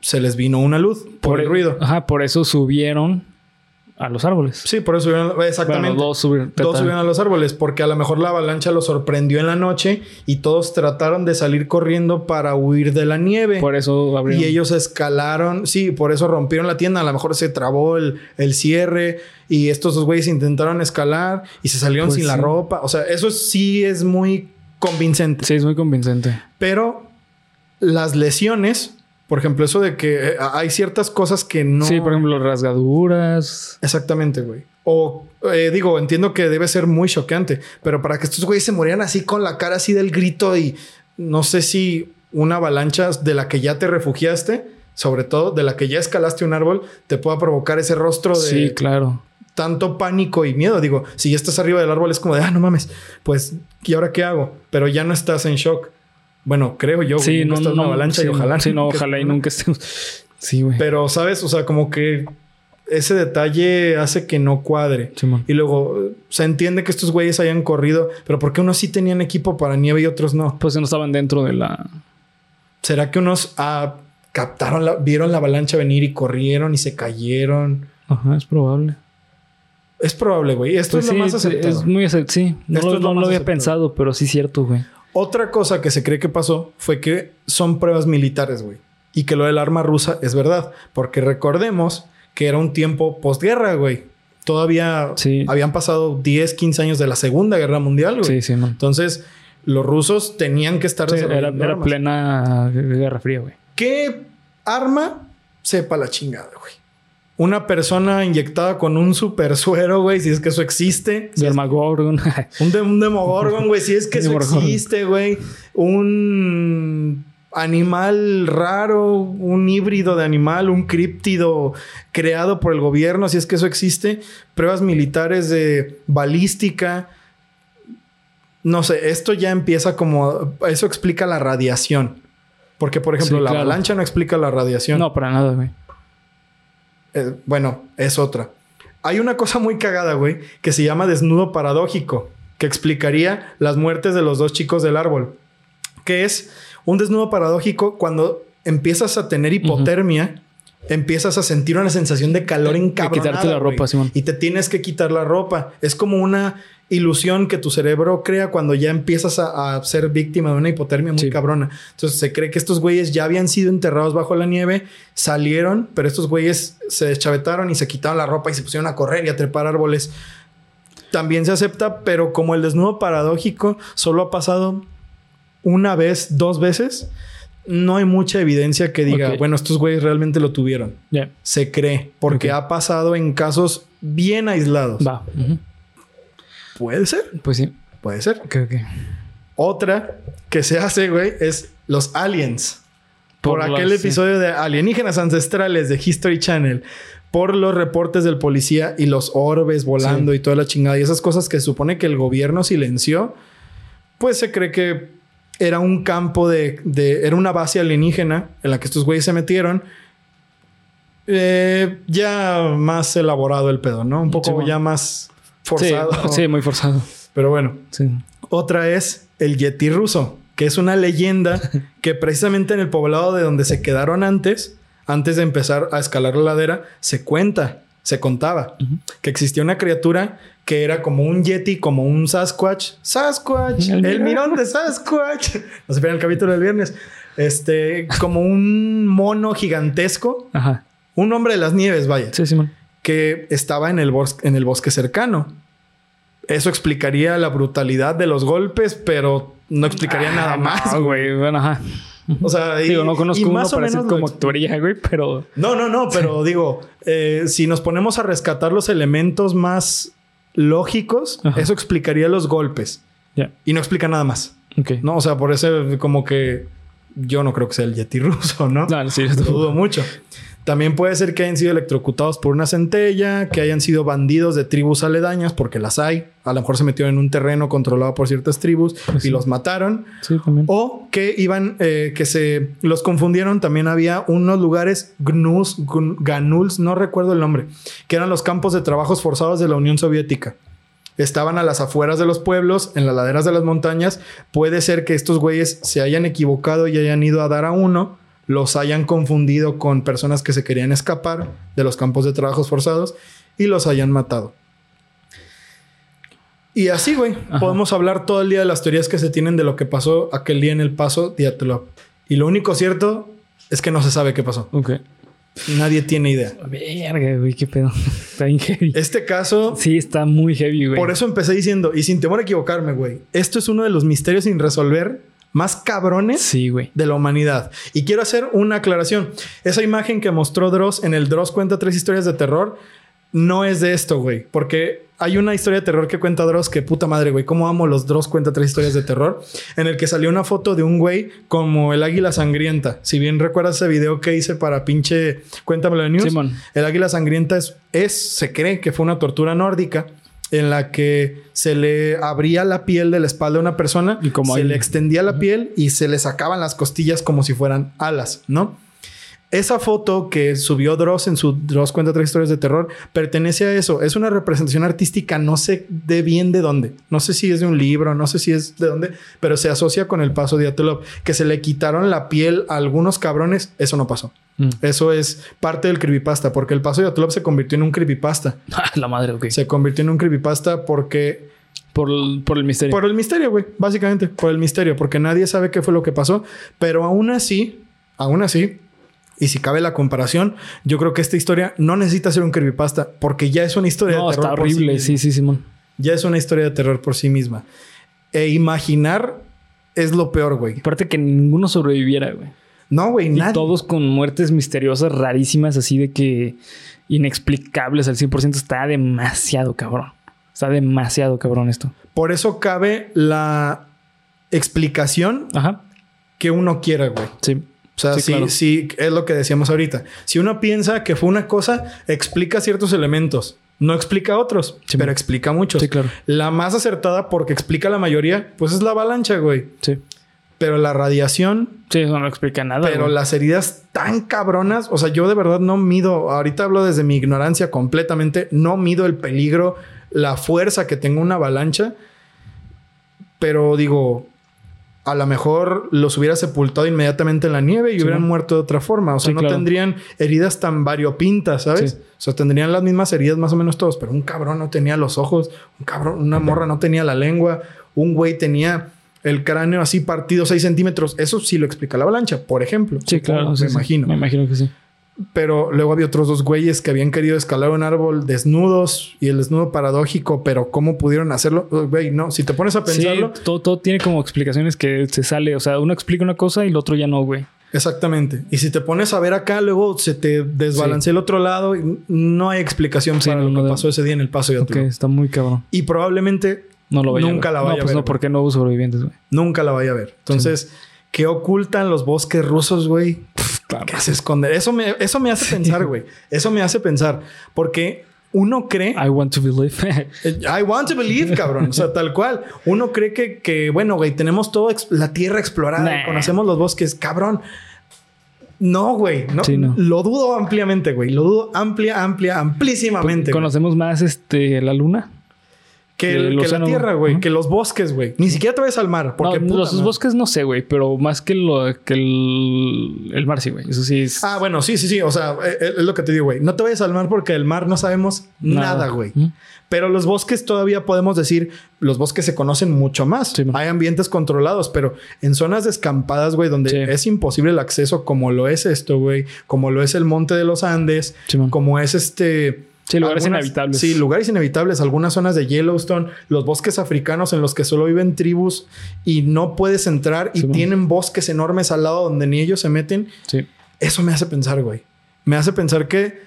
Speaker 1: se les vino una luz por, el ruido.
Speaker 2: Ajá, por eso subieron a los árboles.
Speaker 1: Sí, por eso subieron, exactamente.
Speaker 2: Bueno, dos subieron.
Speaker 1: Todos subieron a los árboles porque a lo mejor la avalancha los sorprendió en la noche y todos trataron de salir corriendo para huir de la nieve.
Speaker 2: Por eso abrieron.
Speaker 1: y ellos escalaron, sí, por eso rompieron la tienda. A lo mejor se trabó el, el cierre y estos dos güeyes intentaron escalar y se salieron
Speaker 2: Pues
Speaker 1: sin la ropa. O sea, eso sí es muy convincente.
Speaker 2: Sí, es muy convincente.
Speaker 1: Pero las lesiones, por ejemplo, eso de que eh, hay ciertas cosas que no.
Speaker 2: Sí, por ejemplo, rasgaduras.
Speaker 1: Exactamente, güey. O eh, digo, entiendo que debe ser muy choqueante, pero para que estos güeyes se murieran así con la cara así del grito y no sé si una avalancha de la que ya te refugiaste, sobre todo de la que ya escalaste un árbol, te pueda provocar ese rostro de
Speaker 2: Sí, claro.
Speaker 1: tanto pánico y miedo. Digo, si ya estás arriba del árbol es como de, ah, no mames, pues, ¿y ahora qué hago? Pero ya no estás en shock. Bueno, creo yo.
Speaker 2: Sí, no, no.
Speaker 1: una avalancha
Speaker 2: sí,
Speaker 1: y ojalá.
Speaker 2: Sí, no, ojalá y nunca estemos. Sí, güey.
Speaker 1: Pero, ¿sabes? O sea, como que ese detalle hace que no cuadre.
Speaker 2: Simón.
Speaker 1: Y luego eh, se entiende que estos güeyes hayan corrido, pero ¿por qué unos sí tenían equipo para nieve y otros no?
Speaker 2: Pues no estaban dentro de la.
Speaker 1: ¿Será que unos ah, captaron, la, vieron la avalancha venir y corrieron y se cayeron?
Speaker 2: Ajá, es probable.
Speaker 1: Es probable, güey. Esto
Speaker 2: Pues
Speaker 1: es lo
Speaker 2: sí,
Speaker 1: más aceptado.
Speaker 2: es muy acep- Sí, no,
Speaker 1: Esto
Speaker 2: lo, no lo había
Speaker 1: aceptado.
Speaker 2: pensado, pero sí es cierto, güey.
Speaker 1: Otra cosa que se cree que pasó fue que son pruebas militares, güey. Y que lo del arma rusa es verdad. Porque recordemos que era un tiempo posguerra, güey. Todavía
Speaker 2: Sí.
Speaker 1: habían pasado 10, 15 años de la Segunda Guerra Mundial, güey.
Speaker 2: Sí, sí, man.
Speaker 1: Entonces, los rusos tenían que estar
Speaker 2: Sí, era, era plena Guerra Fría, güey.
Speaker 1: ¿Qué arma? Sepa la chingada, güey. Una persona inyectada con un super suero, güey, si es que eso existe. Un, de- un demogorgon, güey, si es que eso existe, güey. Un animal raro, un híbrido de animal, un críptido creado por el gobierno, si es que eso existe. Pruebas militares de balística. No sé, esto ya empieza como... Eso explica la radiación. Porque, por ejemplo,
Speaker 2: Sí,
Speaker 1: la
Speaker 2: claro.
Speaker 1: avalancha no explica la radiación.
Speaker 2: no, para nada, güey.
Speaker 1: Eh, bueno, es otra. Hay una cosa muy cagada, güey, que se llama desnudo paradójico, que explicaría las muertes de los dos chicos del árbol. Que es un desnudo paradójico cuando empiezas a tener hipotermia, empiezas a sentir una sensación de calor encabronada.
Speaker 2: quitarte la ropa, Simón.
Speaker 1: Y te tienes que quitar la ropa. Es como una ilusión que tu cerebro crea cuando ya empiezas a, a ser víctima de una hipotermia muy
Speaker 2: Sí.
Speaker 1: cabrona. Entonces se cree que estos güeyes ya habían sido enterrados bajo la nieve, salieron, pero estos güeyes se deschavetaron y se quitaron la ropa y se pusieron a correr y a trepar árboles. También se acepta, pero como el desnudo paradójico solo ha pasado una vez, dos veces, no hay mucha evidencia que diga, bueno, estos güeyes realmente lo tuvieron. Se cree, porque ha pasado en casos bien aislados.
Speaker 2: Va.
Speaker 1: Puede ser,
Speaker 2: Pues sí.
Speaker 1: puede ser. Otra que se hace, güey, es los aliens. Por,
Speaker 2: Por
Speaker 1: aquel
Speaker 2: las- sí.
Speaker 1: episodio de Alienígenas Ancestrales de History Channel. Por los reportes del policía y los orbes volando y toda la chingada. Y esas cosas que supone que el gobierno silenció. Pues se cree que era un campo de... de- era una base alienígena en la que estos güeyes se metieron. Eh, ya más elaborado el pedo, ¿no? Un poco
Speaker 2: Sí, bueno.
Speaker 1: ya más forzado.
Speaker 2: sí, muy forzado.
Speaker 1: Pero bueno.
Speaker 2: Sí.
Speaker 1: Otra es el Yeti ruso, que es una leyenda que precisamente en el poblado de donde se quedaron antes, antes de empezar a escalar la ladera, se cuenta, se contaba que existía una criatura que era como un Yeti, como un Sasquatch. Sasquatch,
Speaker 2: El
Speaker 1: el,
Speaker 2: mirón.
Speaker 1: de Sasquatch. No se pierdan el capítulo del viernes. Este, como un mono gigantesco,
Speaker 2: Ajá.
Speaker 1: un hombre de las nieves, vaya
Speaker 2: Sí, Simón.
Speaker 1: que estaba en el, en el bosque cercano. Eso explicaría la brutalidad de los golpes, pero no explicaría nada
Speaker 2: Ah,
Speaker 1: más.
Speaker 2: no, güey. Bueno, ajá.
Speaker 1: O sea, y-
Speaker 2: Digo, no conozco
Speaker 1: y
Speaker 2: uno
Speaker 1: más o menos ex-
Speaker 2: actuaría, güey, pero...
Speaker 1: No, no, no, pero digo, eh, si nos ponemos a rescatar los elementos más lógicos,
Speaker 2: Ajá.
Speaker 1: eso explicaría los golpes. Y no explica nada más. No, o sea, por eso como que yo no creo que sea el Yeti ruso, ¿no?
Speaker 2: Dale, sí,
Speaker 1: Lo dudo mucho. También puede ser que hayan sido electrocutados por una centella, que hayan sido bandidos de tribus aledañas, porque las hay. A lo mejor se metieron en un terreno controlado por ciertas tribus
Speaker 2: Pues
Speaker 1: y
Speaker 2: sí.
Speaker 1: los mataron.
Speaker 2: Sí, también.
Speaker 1: O que iban, eh, que se los confundieron. También había unos lugares, gnus, gun- ganuls, no recuerdo el nombre, que eran los campos de trabajos forzados de la Unión Soviética. Estaban a las afueras de los pueblos, en las laderas de las montañas. Puede ser que estos güeyes se hayan equivocado y hayan ido a dar a uno, los hayan confundido con personas que se querían escapar de los campos de trabajos forzados y los hayan matado. Y así, güey, podemos hablar todo el día de las teorías que se tienen de lo que pasó aquel día en el paso Diatlov. Y lo único cierto es que no se sabe qué pasó.
Speaker 2: Ok.
Speaker 1: Nadie tiene idea.
Speaker 2: Verga, güey, qué pedo. Está bien heavy.
Speaker 1: Este caso,
Speaker 2: Sí, está muy heavy, güey.
Speaker 1: por eso empecé diciendo, y sin temor a equivocarme, güey, esto es uno de los misterios sin resolver más cabrones
Speaker 2: Sí, güey.
Speaker 1: de la humanidad. Y quiero hacer una aclaración. Esa imagen que mostró Dross en el Dross cuenta tres historias de terror no es de esto, güey. Porque hay una historia de terror que cuenta Dross que puta madre, güey. ¿Cómo amo los Dross cuenta tres historias de terror? En el que salió una foto de un güey como el águila sangrienta. Si bien recuerdas ese video que hice para pinche Cuéntamelo de News.
Speaker 2: Simón.
Speaker 1: El águila sangrienta es, es, se cree que fue una tortura nórdica en la que se le abría la piel de la espalda a una persona,
Speaker 2: Y como
Speaker 1: se
Speaker 2: ahí-
Speaker 1: le extendía la piel y se le sacaban las costillas como si fueran alas, ¿no? Esa foto que subió Dross en su Dross cuenta tres historias de terror pertenece a eso. Es una representación artística, no sé de bien de dónde. No sé si es de un libro, no sé si es de dónde, pero se asocia con el paso de Atelov. Que se le quitaron la piel a algunos cabrones, eso no pasó.
Speaker 2: Mm.
Speaker 1: Eso es parte del creepypasta, porque el paso de Atelov se convirtió en un creepypasta.
Speaker 2: Ah, la madre, ok.
Speaker 1: Se convirtió en un creepypasta porque
Speaker 2: Por el, por el misterio.
Speaker 1: por el misterio, güey, básicamente, por el misterio, porque nadie sabe qué fue lo que pasó, pero aún así, aún así, y si cabe la comparación, yo creo que esta historia no necesita ser un creepypasta, porque ya es una historia
Speaker 2: no,
Speaker 1: de terror.
Speaker 2: está
Speaker 1: sí
Speaker 2: horrible. sí, sí, Simón.
Speaker 1: Ya es una historia de terror por sí misma. E imaginar es lo peor, güey.
Speaker 2: Aparte que ninguno sobreviviera, güey.
Speaker 1: No, güey,
Speaker 2: Y
Speaker 1: nadie.
Speaker 2: todos con muertes misteriosas, rarísimas, así de que inexplicables al 100%. Está demasiado cabrón. Está demasiado cabrón esto.
Speaker 1: Por eso cabe la explicación
Speaker 2: Ajá.
Speaker 1: que uno quiera, güey.
Speaker 2: Sí.
Speaker 1: O sea,
Speaker 2: Sí,
Speaker 1: sí,
Speaker 2: claro.
Speaker 1: sí, es lo que decíamos ahorita. Si uno piensa que fue una cosa, explica ciertos elementos. No explica otros,
Speaker 2: Sí,
Speaker 1: pero explica muchos.
Speaker 2: Sí, claro.
Speaker 1: La más acertada, porque explica la mayoría, pues es la avalancha, güey.
Speaker 2: Sí.
Speaker 1: Pero la radiación,
Speaker 2: Sí, eso no explica nada.
Speaker 1: pero
Speaker 2: güey.
Speaker 1: las heridas tan cabronas, o sea, yo de verdad no mido, ahorita hablo desde mi ignorancia completamente, no mido el peligro, la fuerza que tenga una avalancha, pero digo, a lo mejor los hubiera sepultado inmediatamente en la nieve y
Speaker 2: Sí,
Speaker 1: hubieran
Speaker 2: ¿no?
Speaker 1: muerto de otra forma, o sea,
Speaker 2: Sí,
Speaker 1: no
Speaker 2: claro.
Speaker 1: tendrían heridas tan variopintas, ¿sabes?
Speaker 2: Sí.
Speaker 1: O sea, tendrían las mismas heridas más o menos todos, pero un cabrón no tenía los ojos, un cabrón, una morra no tenía la lengua, un güey tenía el cráneo así partido 6 centímetros. Eso sí lo explica la avalancha, por ejemplo.
Speaker 2: Sí, claro.
Speaker 1: me imagino.
Speaker 2: Me imagino que sí.
Speaker 1: Pero luego había otros dos güeyes que habían querido escalar un árbol desnudos y el desnudo paradójico, pero ¿cómo pudieron hacerlo? Güey, no, si te pones a pensarlo,
Speaker 2: Sí, todo, todo tiene como explicaciones que se sale. O sea, uno explica una cosa y el otro ya no, güey.
Speaker 1: exactamente. Y si te pones a ver acá, luego se te desbalancea el otro lado y no hay explicación
Speaker 2: Sí,
Speaker 1: para
Speaker 2: no,
Speaker 1: lo que pasó ese día en el paso de
Speaker 2: Ok,
Speaker 1: Atulón.
Speaker 2: está muy cabrón.
Speaker 1: Y probablemente
Speaker 2: No lo vaya a
Speaker 1: Nunca
Speaker 2: ver.
Speaker 1: la vaya
Speaker 2: no,
Speaker 1: a
Speaker 2: pues
Speaker 1: ver,
Speaker 2: no, porque no hubo sobrevivientes, güey.
Speaker 1: nunca la vaya a ver. Entonces, ¿qué ocultan los bosques rusos, güey?
Speaker 2: Claro.
Speaker 1: ¿Qué se esconde? Eso me, eso me hace pensar, güey. Eso me hace pensar. Porque uno cree...
Speaker 2: I want to believe.
Speaker 1: Eh, I want to believe, cabrón. O sea, tal cual. Uno cree que, que bueno, güey, tenemos toda la tierra explorada,
Speaker 2: Nah.
Speaker 1: conocemos los bosques, cabrón. No, güey. No,
Speaker 2: Sí, no.
Speaker 1: Lo dudo ampliamente, güey. Lo dudo amplia, amplia, amplísimamente. güey.
Speaker 2: Conocemos más este la luna.
Speaker 1: Que, el- la tierra, güey. Que los bosques, güey. Ni siquiera te vayas al mar. Porque
Speaker 2: no,
Speaker 1: puta
Speaker 2: los bosques no sé, güey, pero más que lo que el, el mar sí, güey. Eso sí es
Speaker 1: Ah, bueno, sí, sí, sí. O sea, eh, eh, es lo que te digo, güey. No te vayas al mar porque el mar no sabemos nada, güey.
Speaker 2: ¿Mm?
Speaker 1: Pero los bosques todavía podemos decir, los bosques se conocen mucho más.
Speaker 2: Sí.
Speaker 1: Hay ambientes controlados, pero en zonas descampadas, güey, donde
Speaker 2: Sí.
Speaker 1: es imposible el acceso, como lo es esto, güey, como lo es el Monte de los Andes,
Speaker 2: Sí,
Speaker 1: como es este.
Speaker 2: Sí, lugares
Speaker 1: algunas-
Speaker 2: inhabitables.
Speaker 1: Sí, lugares inevitables. Algunas zonas de Yellowstone, los bosques africanos en los que solo viven tribus y no puedes entrar y
Speaker 2: Sí,
Speaker 1: tienen bosques enormes al lado donde ni ellos se meten.
Speaker 2: Sí.
Speaker 1: Eso me hace pensar, güey. Me hace pensar que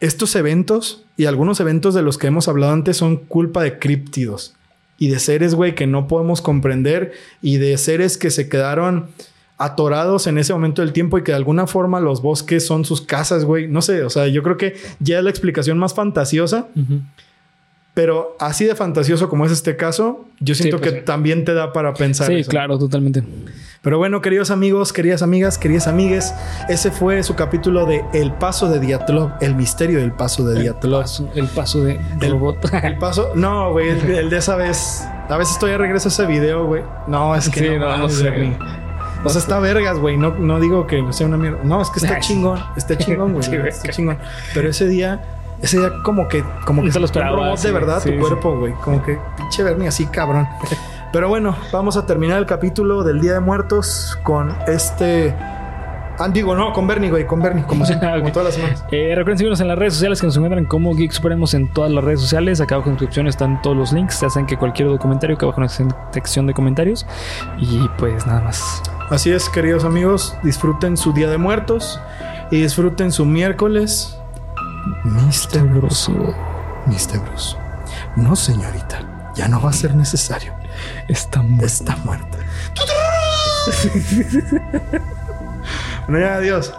Speaker 1: estos eventos y algunos eventos de los que hemos hablado antes son culpa de críptidos y de seres, güey, que no podemos comprender y de seres que se quedaron atorados en ese momento del tiempo y que de alguna forma los bosques son sus casas, güey. No sé, o sea, yo creo que ya es la explicación más fantasiosa, pero así de fantasioso como es este caso, yo siento
Speaker 2: pues
Speaker 1: que
Speaker 2: sí.
Speaker 1: también te da para pensar.
Speaker 2: Sí,
Speaker 1: eso.
Speaker 2: claro, totalmente.
Speaker 1: Pero bueno, queridos amigos, queridas amigas, queridas amigues, ese fue su capítulo de El Paso de Diatlov, el misterio del Paso de Diatlov.
Speaker 2: Paso- el paso de
Speaker 1: El-
Speaker 2: robot.
Speaker 1: El paso, no, güey, el, el de esa vez. A veces todavía regreso a ese video, güey. No, es que
Speaker 2: Sí,
Speaker 1: no,
Speaker 2: no, no sé.
Speaker 1: O sea, está vergas, güey. No, no digo que sea una mierda. No, es que está chingón. Está chingón, güey.
Speaker 2: Sí,
Speaker 1: está chingón. Pero ese día, ese día como que, como que
Speaker 2: No te lo
Speaker 1: fue un
Speaker 2: esperabas,
Speaker 1: robot de
Speaker 2: sí,
Speaker 1: verdad
Speaker 2: sí,
Speaker 1: tu cuerpo, güey. Como que pinche Bernie así, cabrón. Pero bueno, vamos a terminar el capítulo del Día de Muertos con este. Ah, digo, no, con Bernie, güey, con Bernie, como siempre, como
Speaker 2: Ok.
Speaker 1: todas las semanas.
Speaker 2: Eh, recuerden seguirnos en las redes sociales que nos encuentran como Geek Supremos en todas las redes sociales. Acá abajo en la descripción están todos los links. Ya saben que cualquier documentario que abajo en la sección de comentarios. Y pues nada más.
Speaker 1: Así es, queridos amigos, disfruten su Día de Muertos y disfruten su miércoles. Mr. Bruce. Bruce. No, señorita. Ya no va a ser necesario.
Speaker 2: Está muy...
Speaker 1: Está muerta. bueno, ya, adiós.